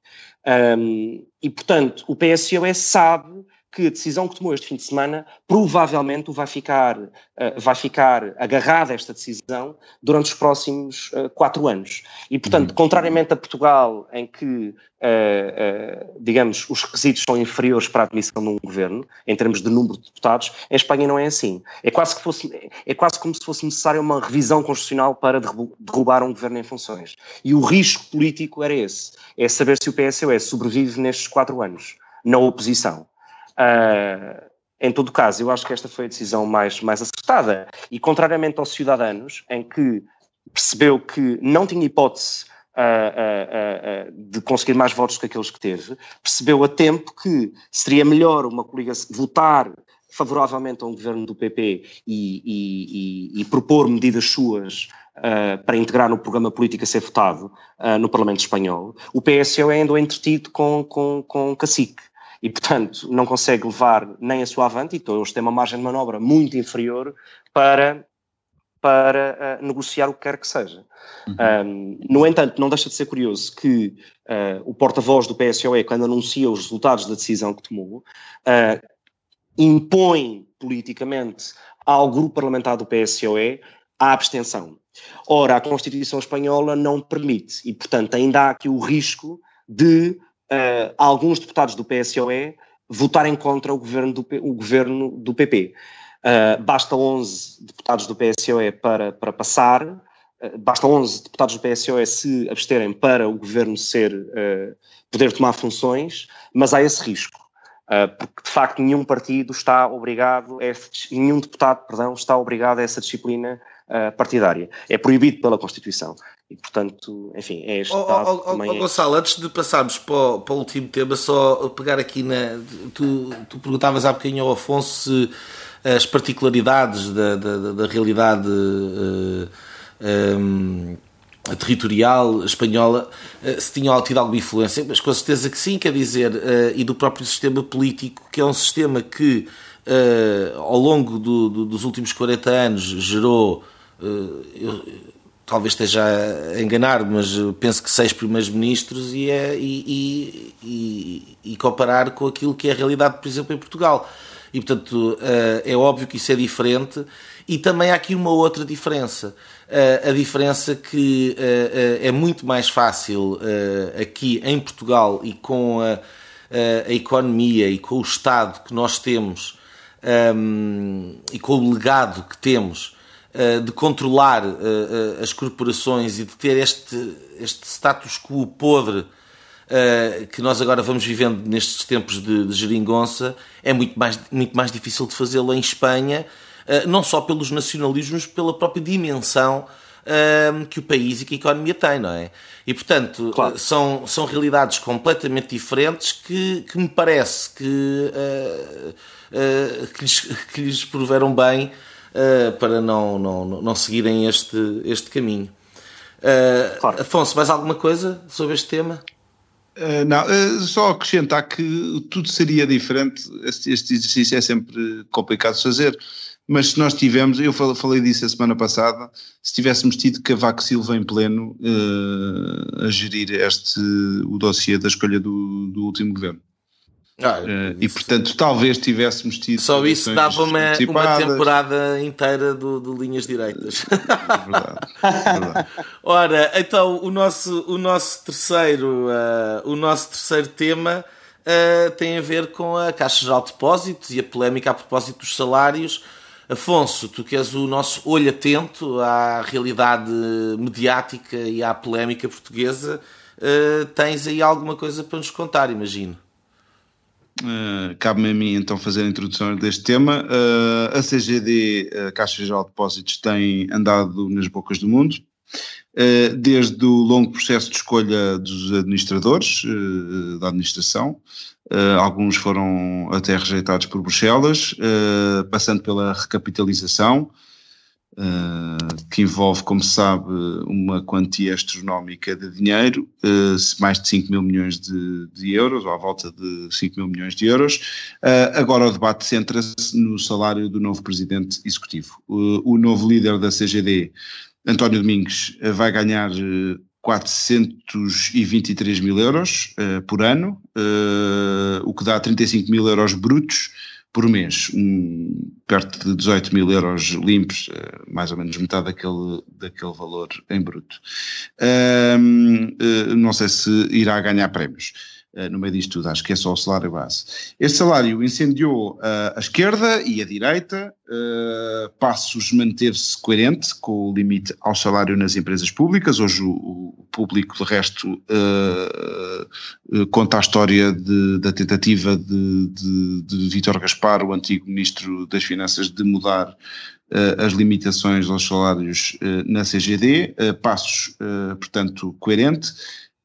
E, portanto, o PSOE sabe que a decisão que tomou este fim de semana provavelmente vai ficar, uh, vai ficar agarrada a esta decisão durante os próximos uh, quatro anos. E, portanto, uhum. contrariamente a Portugal, em que, uh, digamos, os requisitos são inferiores para a admissão de um governo, em termos de número de deputados, em Espanha não é assim. É quase, que fosse, é quase como se fosse necessária uma revisão constitucional para derrubar um governo em funções. E o risco político era esse, é saber se o PSOE sobrevive nestes quatro anos, na oposição. Uh, em todo caso, eu acho que esta foi a decisão mais, mais acertada. E contrariamente aos cidadãos, em que percebeu que não tinha hipótese uh, uh, de conseguir mais votos que aqueles que teve, percebeu a tempo que seria melhor uma coligação votar favoravelmente a um governo do PP e, e, e, e propor medidas suas uh, para integrar no programa político a ser votado uh, no Parlamento Espanhol, o PSOE andou entretido com, com, com cacique e, portanto, não consegue levar nem a sua avante, e então hoje tem uma margem de manobra muito inferior para, para uh, negociar o que quer que seja. Uhum. Um, no entanto, não deixa de ser curioso que uh, o porta-voz do PSOE, quando anuncia os resultados da decisão que tomou, uh, impõe politicamente ao grupo parlamentar do PSOE a abstenção. Ora, a Constituição Espanhola não permite, e, portanto, ainda há aqui o risco de uh, alguns deputados do PSOE votarem contra o governo do, o governo do PP. Uh, eh, basta 11 deputados do PSOE para, para passar, uh, basta 11 deputados do PSOE se absterem para o governo ser, uh, poder tomar funções, mas há esse risco. porque de facto nenhum partido está obrigado, nenhum deputado, perdão, está obrigado a essa disciplina partidária. É proibido pela Constituição. E, portanto, enfim, é este oh, oh, oh, oh, Gonçalo, antes de passarmos para o, para o, último tema, só pegar aqui na. Tu, tu perguntavas há bocadinho ao Afonso se as particularidades da, da, da realidade uh, eh, um, ehm, territorial espanhola uh, se tinham tido alguma influência, mas com certeza que sim, quer dizer, e do próprio sistema político, que é um sistema que ao longo do, do, dos últimos 40 anos gerou. Eu, talvez esteja a enganar, mas penso que seis primeiros ministros e, é, e, e, e, comparar com aquilo que é a realidade, por exemplo, em Portugal. E, portanto, eh, é óbvio que isso é diferente. E também há aqui uma outra diferença. Eh, a diferença que eh, é muito mais fácil aqui em Portugal e com a, a economia e com o Estado que nós temos ehm, e com o legado que temos de controlar eh, eh, as corporações e de ter este, este status quo podre que nós agora vamos vivendo nestes tempos de, de geringonça, é muito mais, muito mais difícil de fazê-lo em Espanha, não só pelos nacionalismos, pela própria dimensão que o país e que a economia tem, não é? E, portanto, claro. são, são realidades completamente diferentes que, que me parece que, que, lhes, que lhes proveram bem para não, não, não seguirem este, este caminho. Uh, claro. Afonso, mais alguma coisa sobre este tema? Uh, não, uh, só acrescentar que tudo seria diferente. Este, este, exercício é sempre complicado de fazer, mas se nós tivermos, eu falei disso a semana passada, se tivéssemos tido Cavaco Silva em pleno uh, a gerir este, o dossiê da escolha do, do último governo. Ah, uh, e portanto, talvez tivéssemos tido. Só isso dava uma, uma temporada inteira do, do Linhas Direitas. É verdade, é verdade. Ora, então o nosso, o nosso, terceiro, uh, o nosso terceiro tema uh, tem a ver com a Caixa Geral de Depósitos e a polémica a propósito dos salários. Afonso, tu que és o nosso olho atento à realidade mediática e à polémica portuguesa, tens aí alguma coisa para nos contar, imagino. Uh, Cabe-me a mim então fazer a introdução deste tema. Uh, a CGD, a Caixa Geral de Depósitos, tem andado nas bocas do mundo, desde o longo processo de escolha dos administradores da administração, alguns foram até rejeitados por Bruxelas, passando pela recapitalização, que envolve, como sabe, uma quantia astronómica de dinheiro, uh, mais de 5 mil milhões de, de, euros, ou à volta de 5 mil milhões de euros. Uh, agora o debate centra-se no salário do novo presidente executivo. o novo líder da CGD, António Domingos, vai ganhar 423 mil euros por ano, o que dá 35 mil euros brutos por mês, um, perto de 18 mil euros limpos, uh, mais ou menos metade daquele, daquele valor em bruto. não sei se irá ganhar prémios. Eh, no meio disto tudo, acho que é só o salário base. Este salário incendiou uh, a esquerda e a direita, uh, Passos manter-se coerente com o limite ao salário nas empresas públicas, hoje o, o público de resto conta a história de, da tentativa de, de, de Vítor Gaspar, o antigo Ministro das Finanças, de mudar as limitações aos salários na CGD, Passos, portanto, coerente,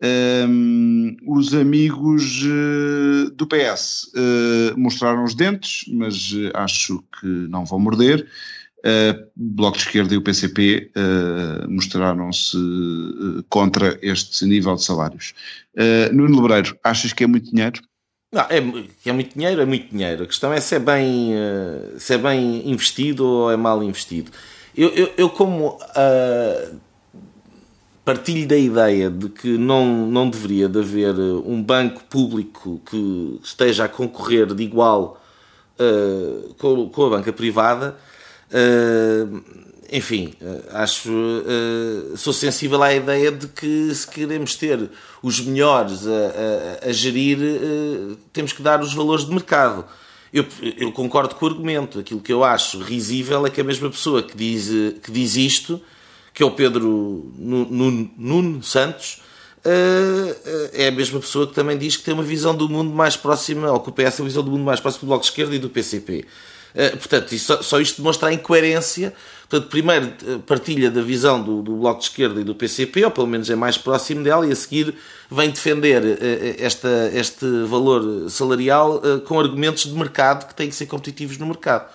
um, os amigos uh, do PS uh, eh, mostraram os dentes, mas uh, acho que não vão morder. o Bloco de Esquerda e o PCP mostraram-se contra este nível de salários. Nuno Lebreiro, achas que é muito dinheiro? Não, é, é muito dinheiro, é muito dinheiro. A questão é se é bem, se é bem investido ou é mal investido. Eu, eu, eu como partilho da ideia de que não, não deveria de haver eh, um banco público que esteja a concorrer de igual uh, com, com, a banca privada. Uh, enfim, acho sou sensível à ideia de que se queremos ter os melhores a, a, a gerir, temos que dar os valores de mercado. Eu, eu, concordo com o argumento. Aquilo que eu acho risível é que a mesma pessoa que diz, que diz isto que é o Pedro Nuno Santos, eh, eh, é a mesma pessoa que também diz que tem uma visão do mundo mais próxima, ou que o PS tem uma visão do mundo mais próximo do Bloco de Esquerda e do PCP. Eh, portanto, só, só isto demonstra a incoerência. Portanto, primeiro partilha da visão do, do, Bloco de Esquerda e do PCP, ou pelo menos é mais próximo dela, e a seguir vem defender esta, este valor salarial com argumentos de mercado que têm que ser competitivos no mercado.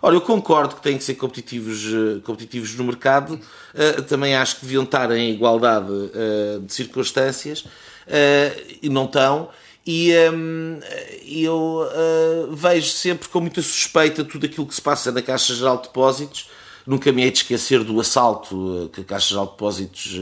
Ora, eu concordo que têm que ser competitivos, eh, competitivos no mercado, uh, também acho que deviam estar em igualdade uh, de circunstâncias uh, e não estão. E um, eu vejo sempre com muita suspeita tudo aquilo que se passa na Caixa Geral de Depósitos. Nunca me hei de esquecer do assalto que a Caixa Geral de Depósitos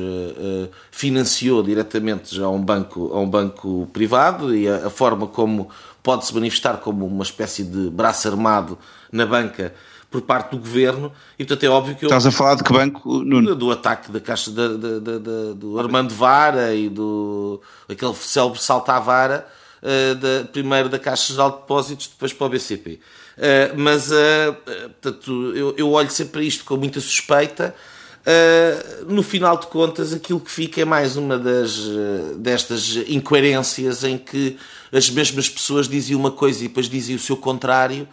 financiou diretamente a um banco, a um banco privado e a, a forma como pode se manifestar como uma espécie de braço armado na banca por parte do governo, e portanto é óbvio que eu, Estás a falar de que banco, Nuno? Do ataque da caixa da, da, da, do Armando Vara e do aquele célebre salto à vara, uh, da, primeiro da Caixa Geral de Depósitos, depois para o BCP. Uh, eh, mas uh, portanto, eu, eu olho sempre para isto com muita suspeita. No final de contas, aquilo que fica é mais uma das, destas incoerências em que as mesmas pessoas diziam uma coisa e depois diziam o seu contrário,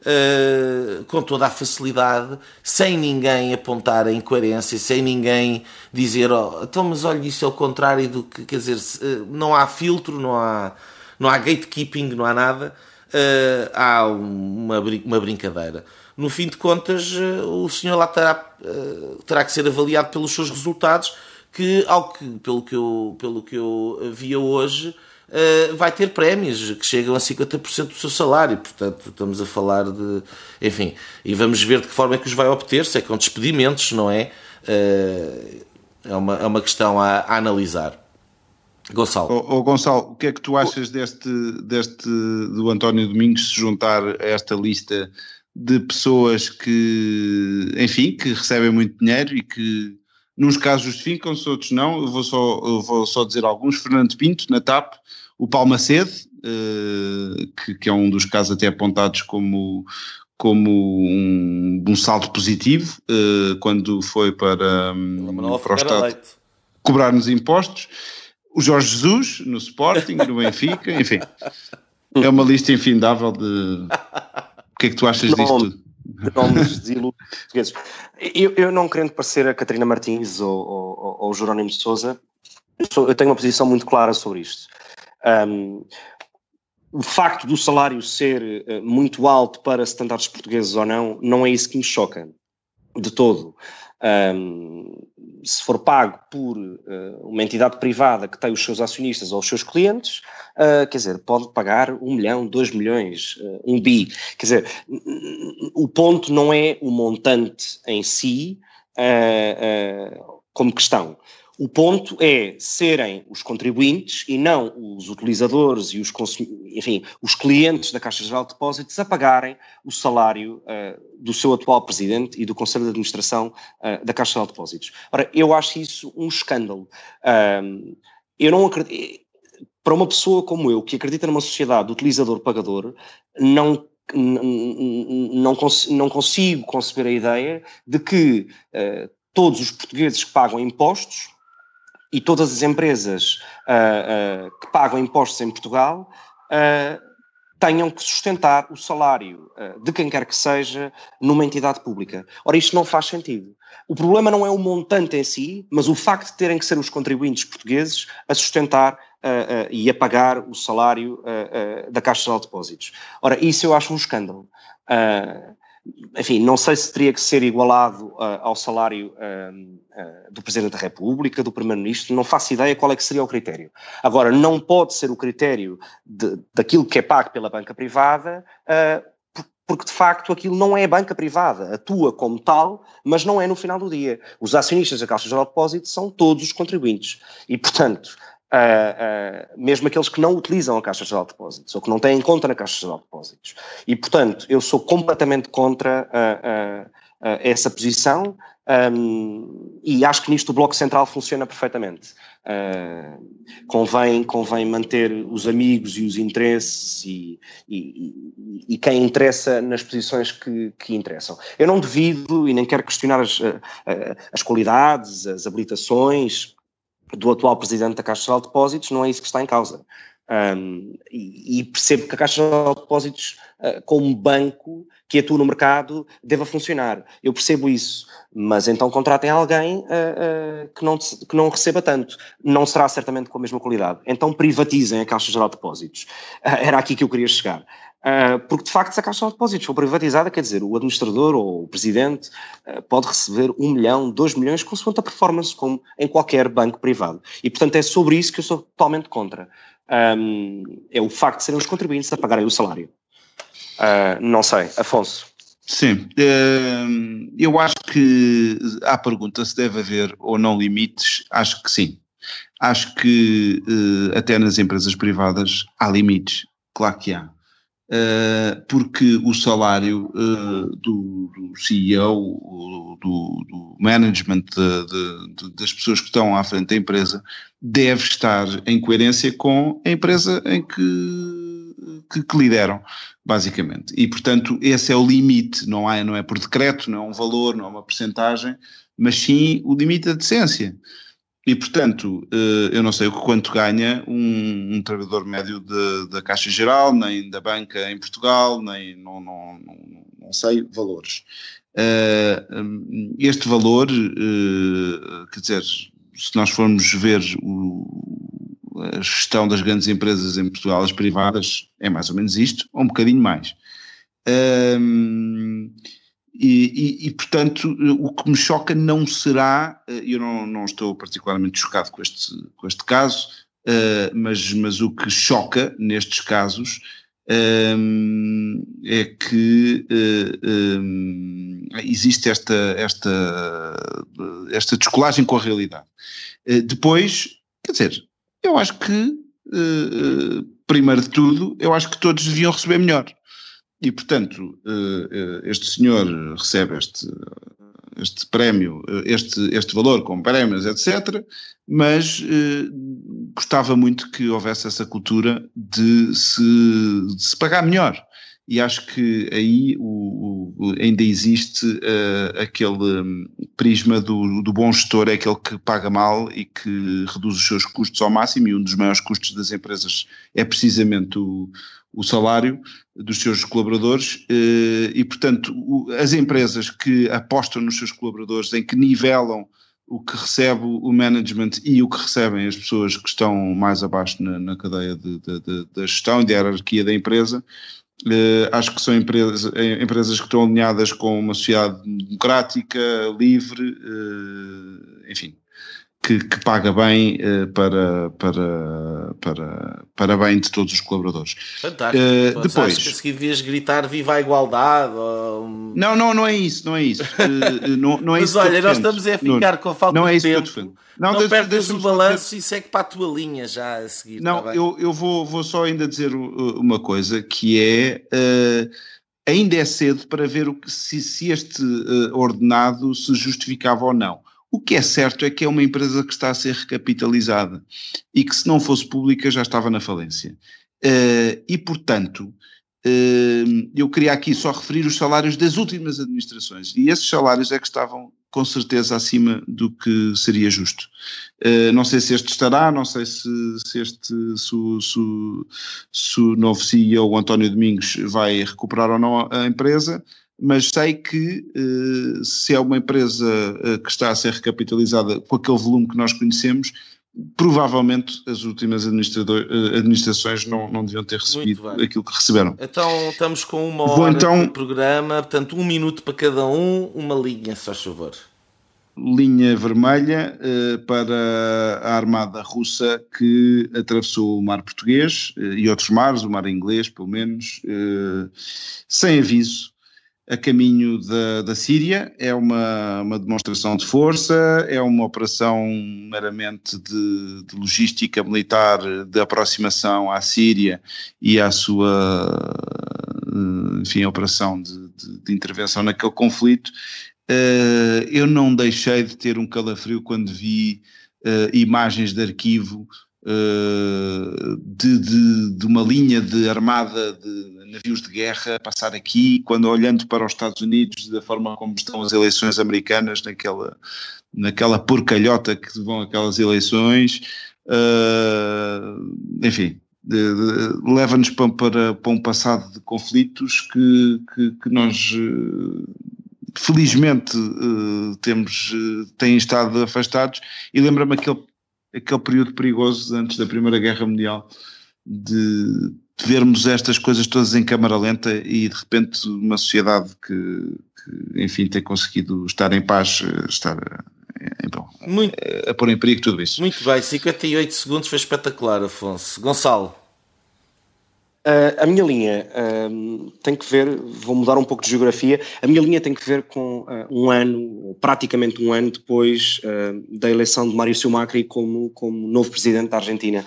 uh, com toda a facilidade, sem ninguém apontar a incoerência, sem ninguém dizer, oh, então, mas olha, isso é o contrário do que, quer dizer, uh, não há filtro, não há, não há gatekeeping, não há nada, uh, há uma, uma brincadeira. No fim de contas, o senhor lá terá, terá que ser avaliado pelos seus resultados, que, ao que, pelo que eu, pelo que eu via hoje, Uh, vai ter prémios que chegam a 50% do seu salário. Portanto, estamos a falar de. Enfim, e vamos ver de que forma é que os vai obter, se é com despedimentos, não é? Uh, é, uma, é uma questão a, a analisar. Gonçalo. Oh, oh, Gonçalo, o que é que tu achas deste, deste do António Domingos se juntar a esta lista de pessoas que, enfim, que recebem muito dinheiro e que Nos casos justificam-se, outros não. Eu vou, só, eu vou só dizer alguns. Fernando Pinto, na TAP, o Palmacede, uh, que, que, é um dos casos até apontados como, como um, um salto positivo, uh, quando foi para, um, para o Estado cobrar-nos impostos. O Jorge Jesus, no Sporting, no Benfica, enfim. É uma lista infindável de. O que é que tu achas disto tudo? De nomes. Eu, eu, não querendo parecer a Catarina Martins ou, ou, ou Jerónimo Souza, eu, tenho uma posição muito clara sobre isto. Um, o facto do salário ser eh, muito alto para standards portugueses ou não, não é isso que me choca, de todo. Um, se for pago por uh, uma entidade privada que tem os seus acionistas ou os seus clientes, uh, quer dizer, pode pagar um milhão, dois milhões, uh, um bi. Quer dizer, o ponto não é o montante em si como questão. O ponto é serem os contribuintes e não os utilizadores e os, enfim, os clientes da Caixa Geral de Depósitos a pagarem o salário uh, do seu atual presidente e do Conselho de Administração uh, da Caixa Geral de Depósitos. Ora, eu acho isso um escândalo. Eu não acredito. Para uma pessoa como eu, que acredita numa sociedade utilizador-pagador, não não, não consigo conceber a ideia de que uh, todos os portugueses que pagam impostos e todas as empresas uh, uh, que pagam impostos em Portugal uh, tenham que sustentar o salário de quem quer que seja numa entidade pública. Ora, isto não faz sentido. O problema não é o montante em si, mas o facto de terem que ser os contribuintes portugueses a sustentar e a pagar o salário da Caixa de Depósitos. Ora, isso eu acho um escândalo. Uh, enfim, não sei se teria que ser igualado uh, ao salário uh, uh, do Presidente da República, do Primeiro-Ministro, não faço ideia qual é que seria o critério. Agora, não pode ser o critério de, daquilo que é pago pela banca privada, porque de facto aquilo não é banca privada, atua como tal, mas não é no final do dia. Os acionistas da Caixa Geral de Depósitos são todos os contribuintes. E, portanto, Uh, uh, mesmo aqueles que não utilizam a Caixa Geral de Depósitos ou que não têm conta na Caixa Geral de Depósitos. E, portanto, eu sou completamente contra uh, essa posição um, e acho que nisto o Bloco Central funciona perfeitamente. convém, convém manter os amigos e os interesses e, e, e, quem interessa nas posições que, que, interessam. Eu não devido e nem quero questionar as, as qualidades, as habilitações, do atual presidente da Caixa Geral de Depósitos, não é isso que está em causa. Um, e, e, percebo que a Caixa Geral de Depósitos, uh, como banco que atua no mercado, deva funcionar. Eu percebo isso, mas então contratem alguém uh, uh, que, não, que não receba tanto. Não será certamente com a mesma qualidade. Então privatizem a Caixa Geral de Depósitos. era aqui que eu queria chegar. Uh, porque de facto se a Caixa de Depósitos for privatizada, quer dizer, o administrador ou o presidente uh, pode receber um milhão, dois milhões, consoante a performance, como em qualquer banco privado. E portanto é sobre isso que eu sou totalmente contra. É o facto de serem os contribuintes a pagarem o salário. Uh, não sei, Afonso. Sim, eu acho que à pergunta se deve haver ou não limites, acho que sim. Acho que até nas empresas privadas há limites, claro que há porque o salário uh, do, do, CEO, do, do management de, de, das pessoas que estão à frente da empresa, deve estar em coerência com a empresa em que, que, que, lideram, basicamente. E, portanto, esse é o limite, não é, não é por decreto, não é um valor, não é uma percentagem, mas sim o limite da decência. E, portanto, eh, eu não sei quanto ganha um, um trabalhador médio da Caixa Geral, nem da banca em Portugal, nem não, não, não, não sei valores. Eh, este valor, eh, quer dizer, se nós formos ver o, a gestão das grandes empresas em Portugal, as privadas, é mais ou menos isto, ou um bocadinho mais. E, e, e, portanto, o que me choca não será, eh, eu não, não estou particularmente chocado com este, com este caso, uh, mas, mas o que choca nestes casos um, eh, é que uh, um, existe esta, esta, esta descolagem com a realidade. Uh, depois, quer dizer, eu acho que, primeiro de tudo, eu acho que todos deviam receber melhor. E, portanto, eh, eh, este senhor recebe este, este prémio, eh, este, este valor com prémios, etc., mas gostava muito que houvesse essa cultura de se, de se pagar melhor. E acho que aí o, o, ainda existe uh, aquele um, prisma do, do bom gestor, é aquele que paga mal e que reduz os seus custos ao máximo, e um dos maiores custos das empresas é precisamente o, o salário dos seus colaboradores eh, e, portanto, as empresas que apostam nos seus colaboradores, em que nivelam o que recebe o management e o que recebem as pessoas que estão mais abaixo na, na cadeia de, de, de, da gestão e da hierarquia da empresa, Uh, acho que são empresas, empresas que estão alinhadas com uma sociedade democrática, livre, uh, enfim, que, que, paga bem uh, para, para, para, para bem de todos os colaboradores. Fantástico. Uh, depois, acho que devias gritar viva a igualdade. Ou... Não, não, não é isso, não é isso. Uh, não, não é Mas isso olha, nós estamos a ficar não, com falta não é de isso tempo. Que eu defendo. Não, não perdas o balanço e segue para a tua linha já a seguir. Não, tá eu, eu vou, vou só ainda dizer uma coisa que é ainda é cedo para ver o que, se, se este ordenado se justificava ou não. O que é certo é que é uma empresa que está a ser recapitalizada e que, se não fosse pública, já estava na falência. Uh, e, portanto, uh, eu queria aqui só referir os salários das últimas administrações. E esses salários é que estavam, com certeza, acima do que seria justo. Uh, não sei se este estará, não sei se, se este, se, se, se o novo CEO, o António Domingos, vai recuperar ou não a empresa mas sei que uh, se é uma empresa uh, que está a ser recapitalizada com aquele volume que nós conhecemos, provavelmente as últimas eh, administrações não, não deviam ter recebido aquilo que receberam. Então estamos com uma hora então, de programa, portanto um minuto para cada um, uma linha, só favor. Linha vermelha para a armada russa que atravessou o mar português e outros mares, o mar inglês pelo menos, sem aviso, a caminho da, da Síria, é uma, uma demonstração de força, é uma operação meramente de, de logística militar de aproximação à Síria e à sua, enfim, operação de, de, de intervenção naquele conflito. Uh, eu não deixei de ter um calafrio quando vi uh, imagens de arquivo de, de, de, uma linha de armada de navios de guerra passar aqui, quando olhando para os Estados Unidos, da forma como estão as eleições americanas, naquela, naquela porcalhota que vão aquelas eleições, uh, enfim, leva-nos para, para, para, um passado de conflitos que, que, que nós uh, felizmente uh, temos, têm estado afastados. E lembra-me aquele, aquele período perigoso antes da Primeira Guerra Mundial de vermos estas coisas todas em câmara lenta e de repente uma sociedade que, que enfim, tem conseguido estar em paz, eh, estar então, muito, a, a pôr em perigo tudo isso. Muito bem, 58 segundos foi espetacular, Afonso. Gonçalo. Uh, a minha linha uh, tem que ver, vou mudar um pouco de geografia, a minha linha tem que ver com uh, um ano, praticamente um ano depois da eleição de Mário Silmacri como, como novo presidente da Argentina.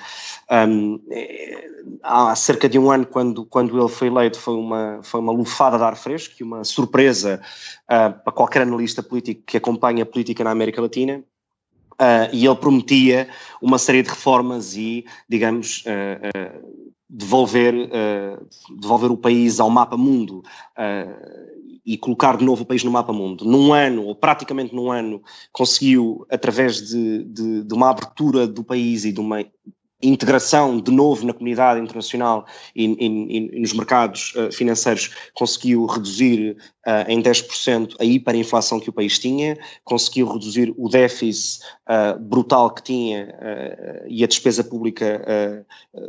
Um, é, há cerca de um ano, quando, quando ele foi eleito, foi uma, foi uma lufada de ar fresco e uma surpresa uh, para qualquer analista político que acompanha a política na América Latina. Uh, e ele prometia uma série de reformas e, digamos, uh, devolver, devolver o país ao mapa mundo e colocar de novo o país no mapa mundo. Num ano, ou praticamente num ano, conseguiu, através de, de, de uma abertura do país e de uma integração de novo na comunidade internacional e, e, e nos mercados uh, financeiros conseguiu reduzir uh, em 10% a hiperinflação que o país tinha, conseguiu reduzir o déficit uh, brutal que tinha e a despesa pública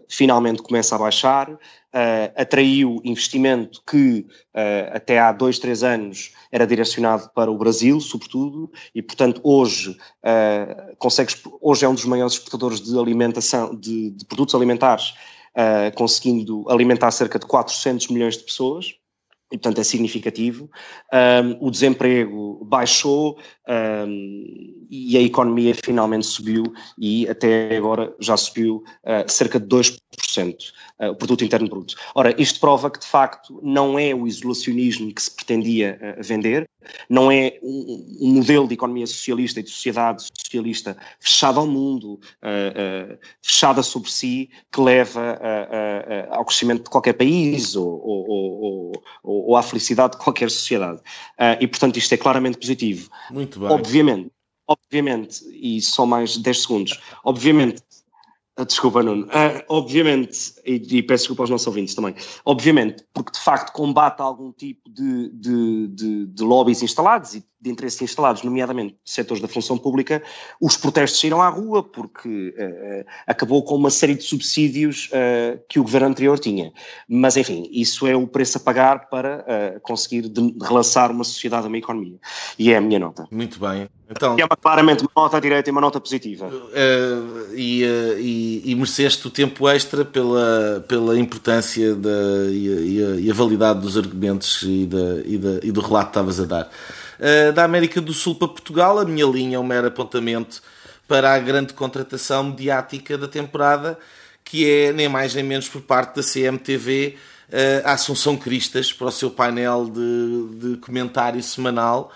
finalmente começa a baixar, atraiu investimento que até há dois, três anos era direcionado para o Brasil, sobretudo, e portanto hoje uh, consegue, hoje é um dos maiores exportadores de alimentação, de, de produtos alimentares, uh, conseguindo alimentar cerca de 400 milhões de pessoas e portanto é significativo. Um, o desemprego baixou um, e a economia finalmente subiu e até agora já subiu uh, cerca de 2%, uh, o produto interno bruto. Ora, isto prova que de facto não é o isolacionismo que se pretendia uh, vender, não é um, um, modelo de economia socialista e de sociedade socialista fechada ao mundo, uh, uh, fechada sobre si, que leva uh, ao crescimento de qualquer país ou, ou, ou, ou, à felicidade de qualquer sociedade. e, portanto, isto é claramente positivo. Muito bem. Obviamente, obviamente, e só mais 10 segundos, obviamente desculpa, Nuno. Uh, obviamente, e, e, peço desculpa aos nossos ouvintes também, obviamente, porque de facto combate algum tipo de, de, de, de lobbies instalados e de interesse instalados, nomeadamente setores da função pública, os protestos saíram à rua porque uh, acabou com uma série de subsídios uh, que o governo anterior tinha. Mas, enfim, isso é o preço a pagar para uh, conseguir de, relançar uma sociedade, uma economia. E é a minha nota. Muito bem. Então, é uma, claramente uma nota direita e uma nota positiva. e, e, e mereceste o tempo extra pela, pela importância da, e, e, a, e a validade dos argumentos e, da, e, da, e do relato que estavas a dar. Uh, da América do Sul para Portugal, a minha linha é um mero apontamento para a grande contratação mediática da temporada, que é nem mais nem menos por parte da CMTV uh, a Assunção Cristas para o seu painel de, de comentário semanal.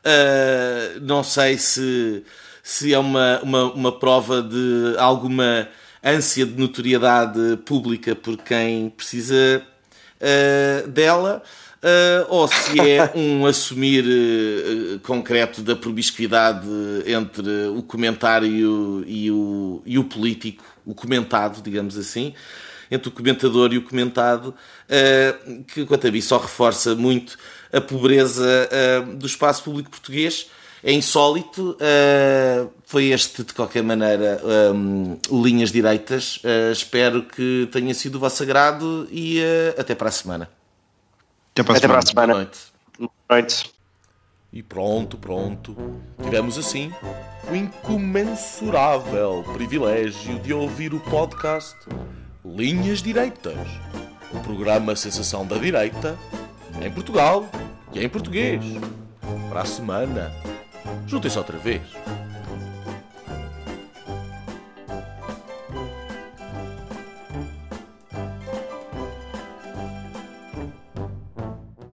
Uh, não sei se, se é uma, uma, uma prova de alguma ânsia de notoriedade pública por quem precisa dela, uh, ou se é um assumir uh, concreto da promiscuidade entre o comentário e o, e o político, o comentado, digamos assim, entre o comentador e o comentado, que quanto a mim só reforça muito a pobreza do espaço público português é insólito. Uh, foi este, de qualquer maneira, um, Linhas Direitas. Uh, espero que tenha sido o vosso agrado e uh, até para a semana. Até para a, até semana. Para a semana. Boa noite. Boa noite. E pronto, pronto. Tivemos assim o incomensurável privilégio de ouvir o podcast Linhas Direitas, o programa Sensação da Direita, em Portugal e em português. Para a semana. Juntem-se outra vez.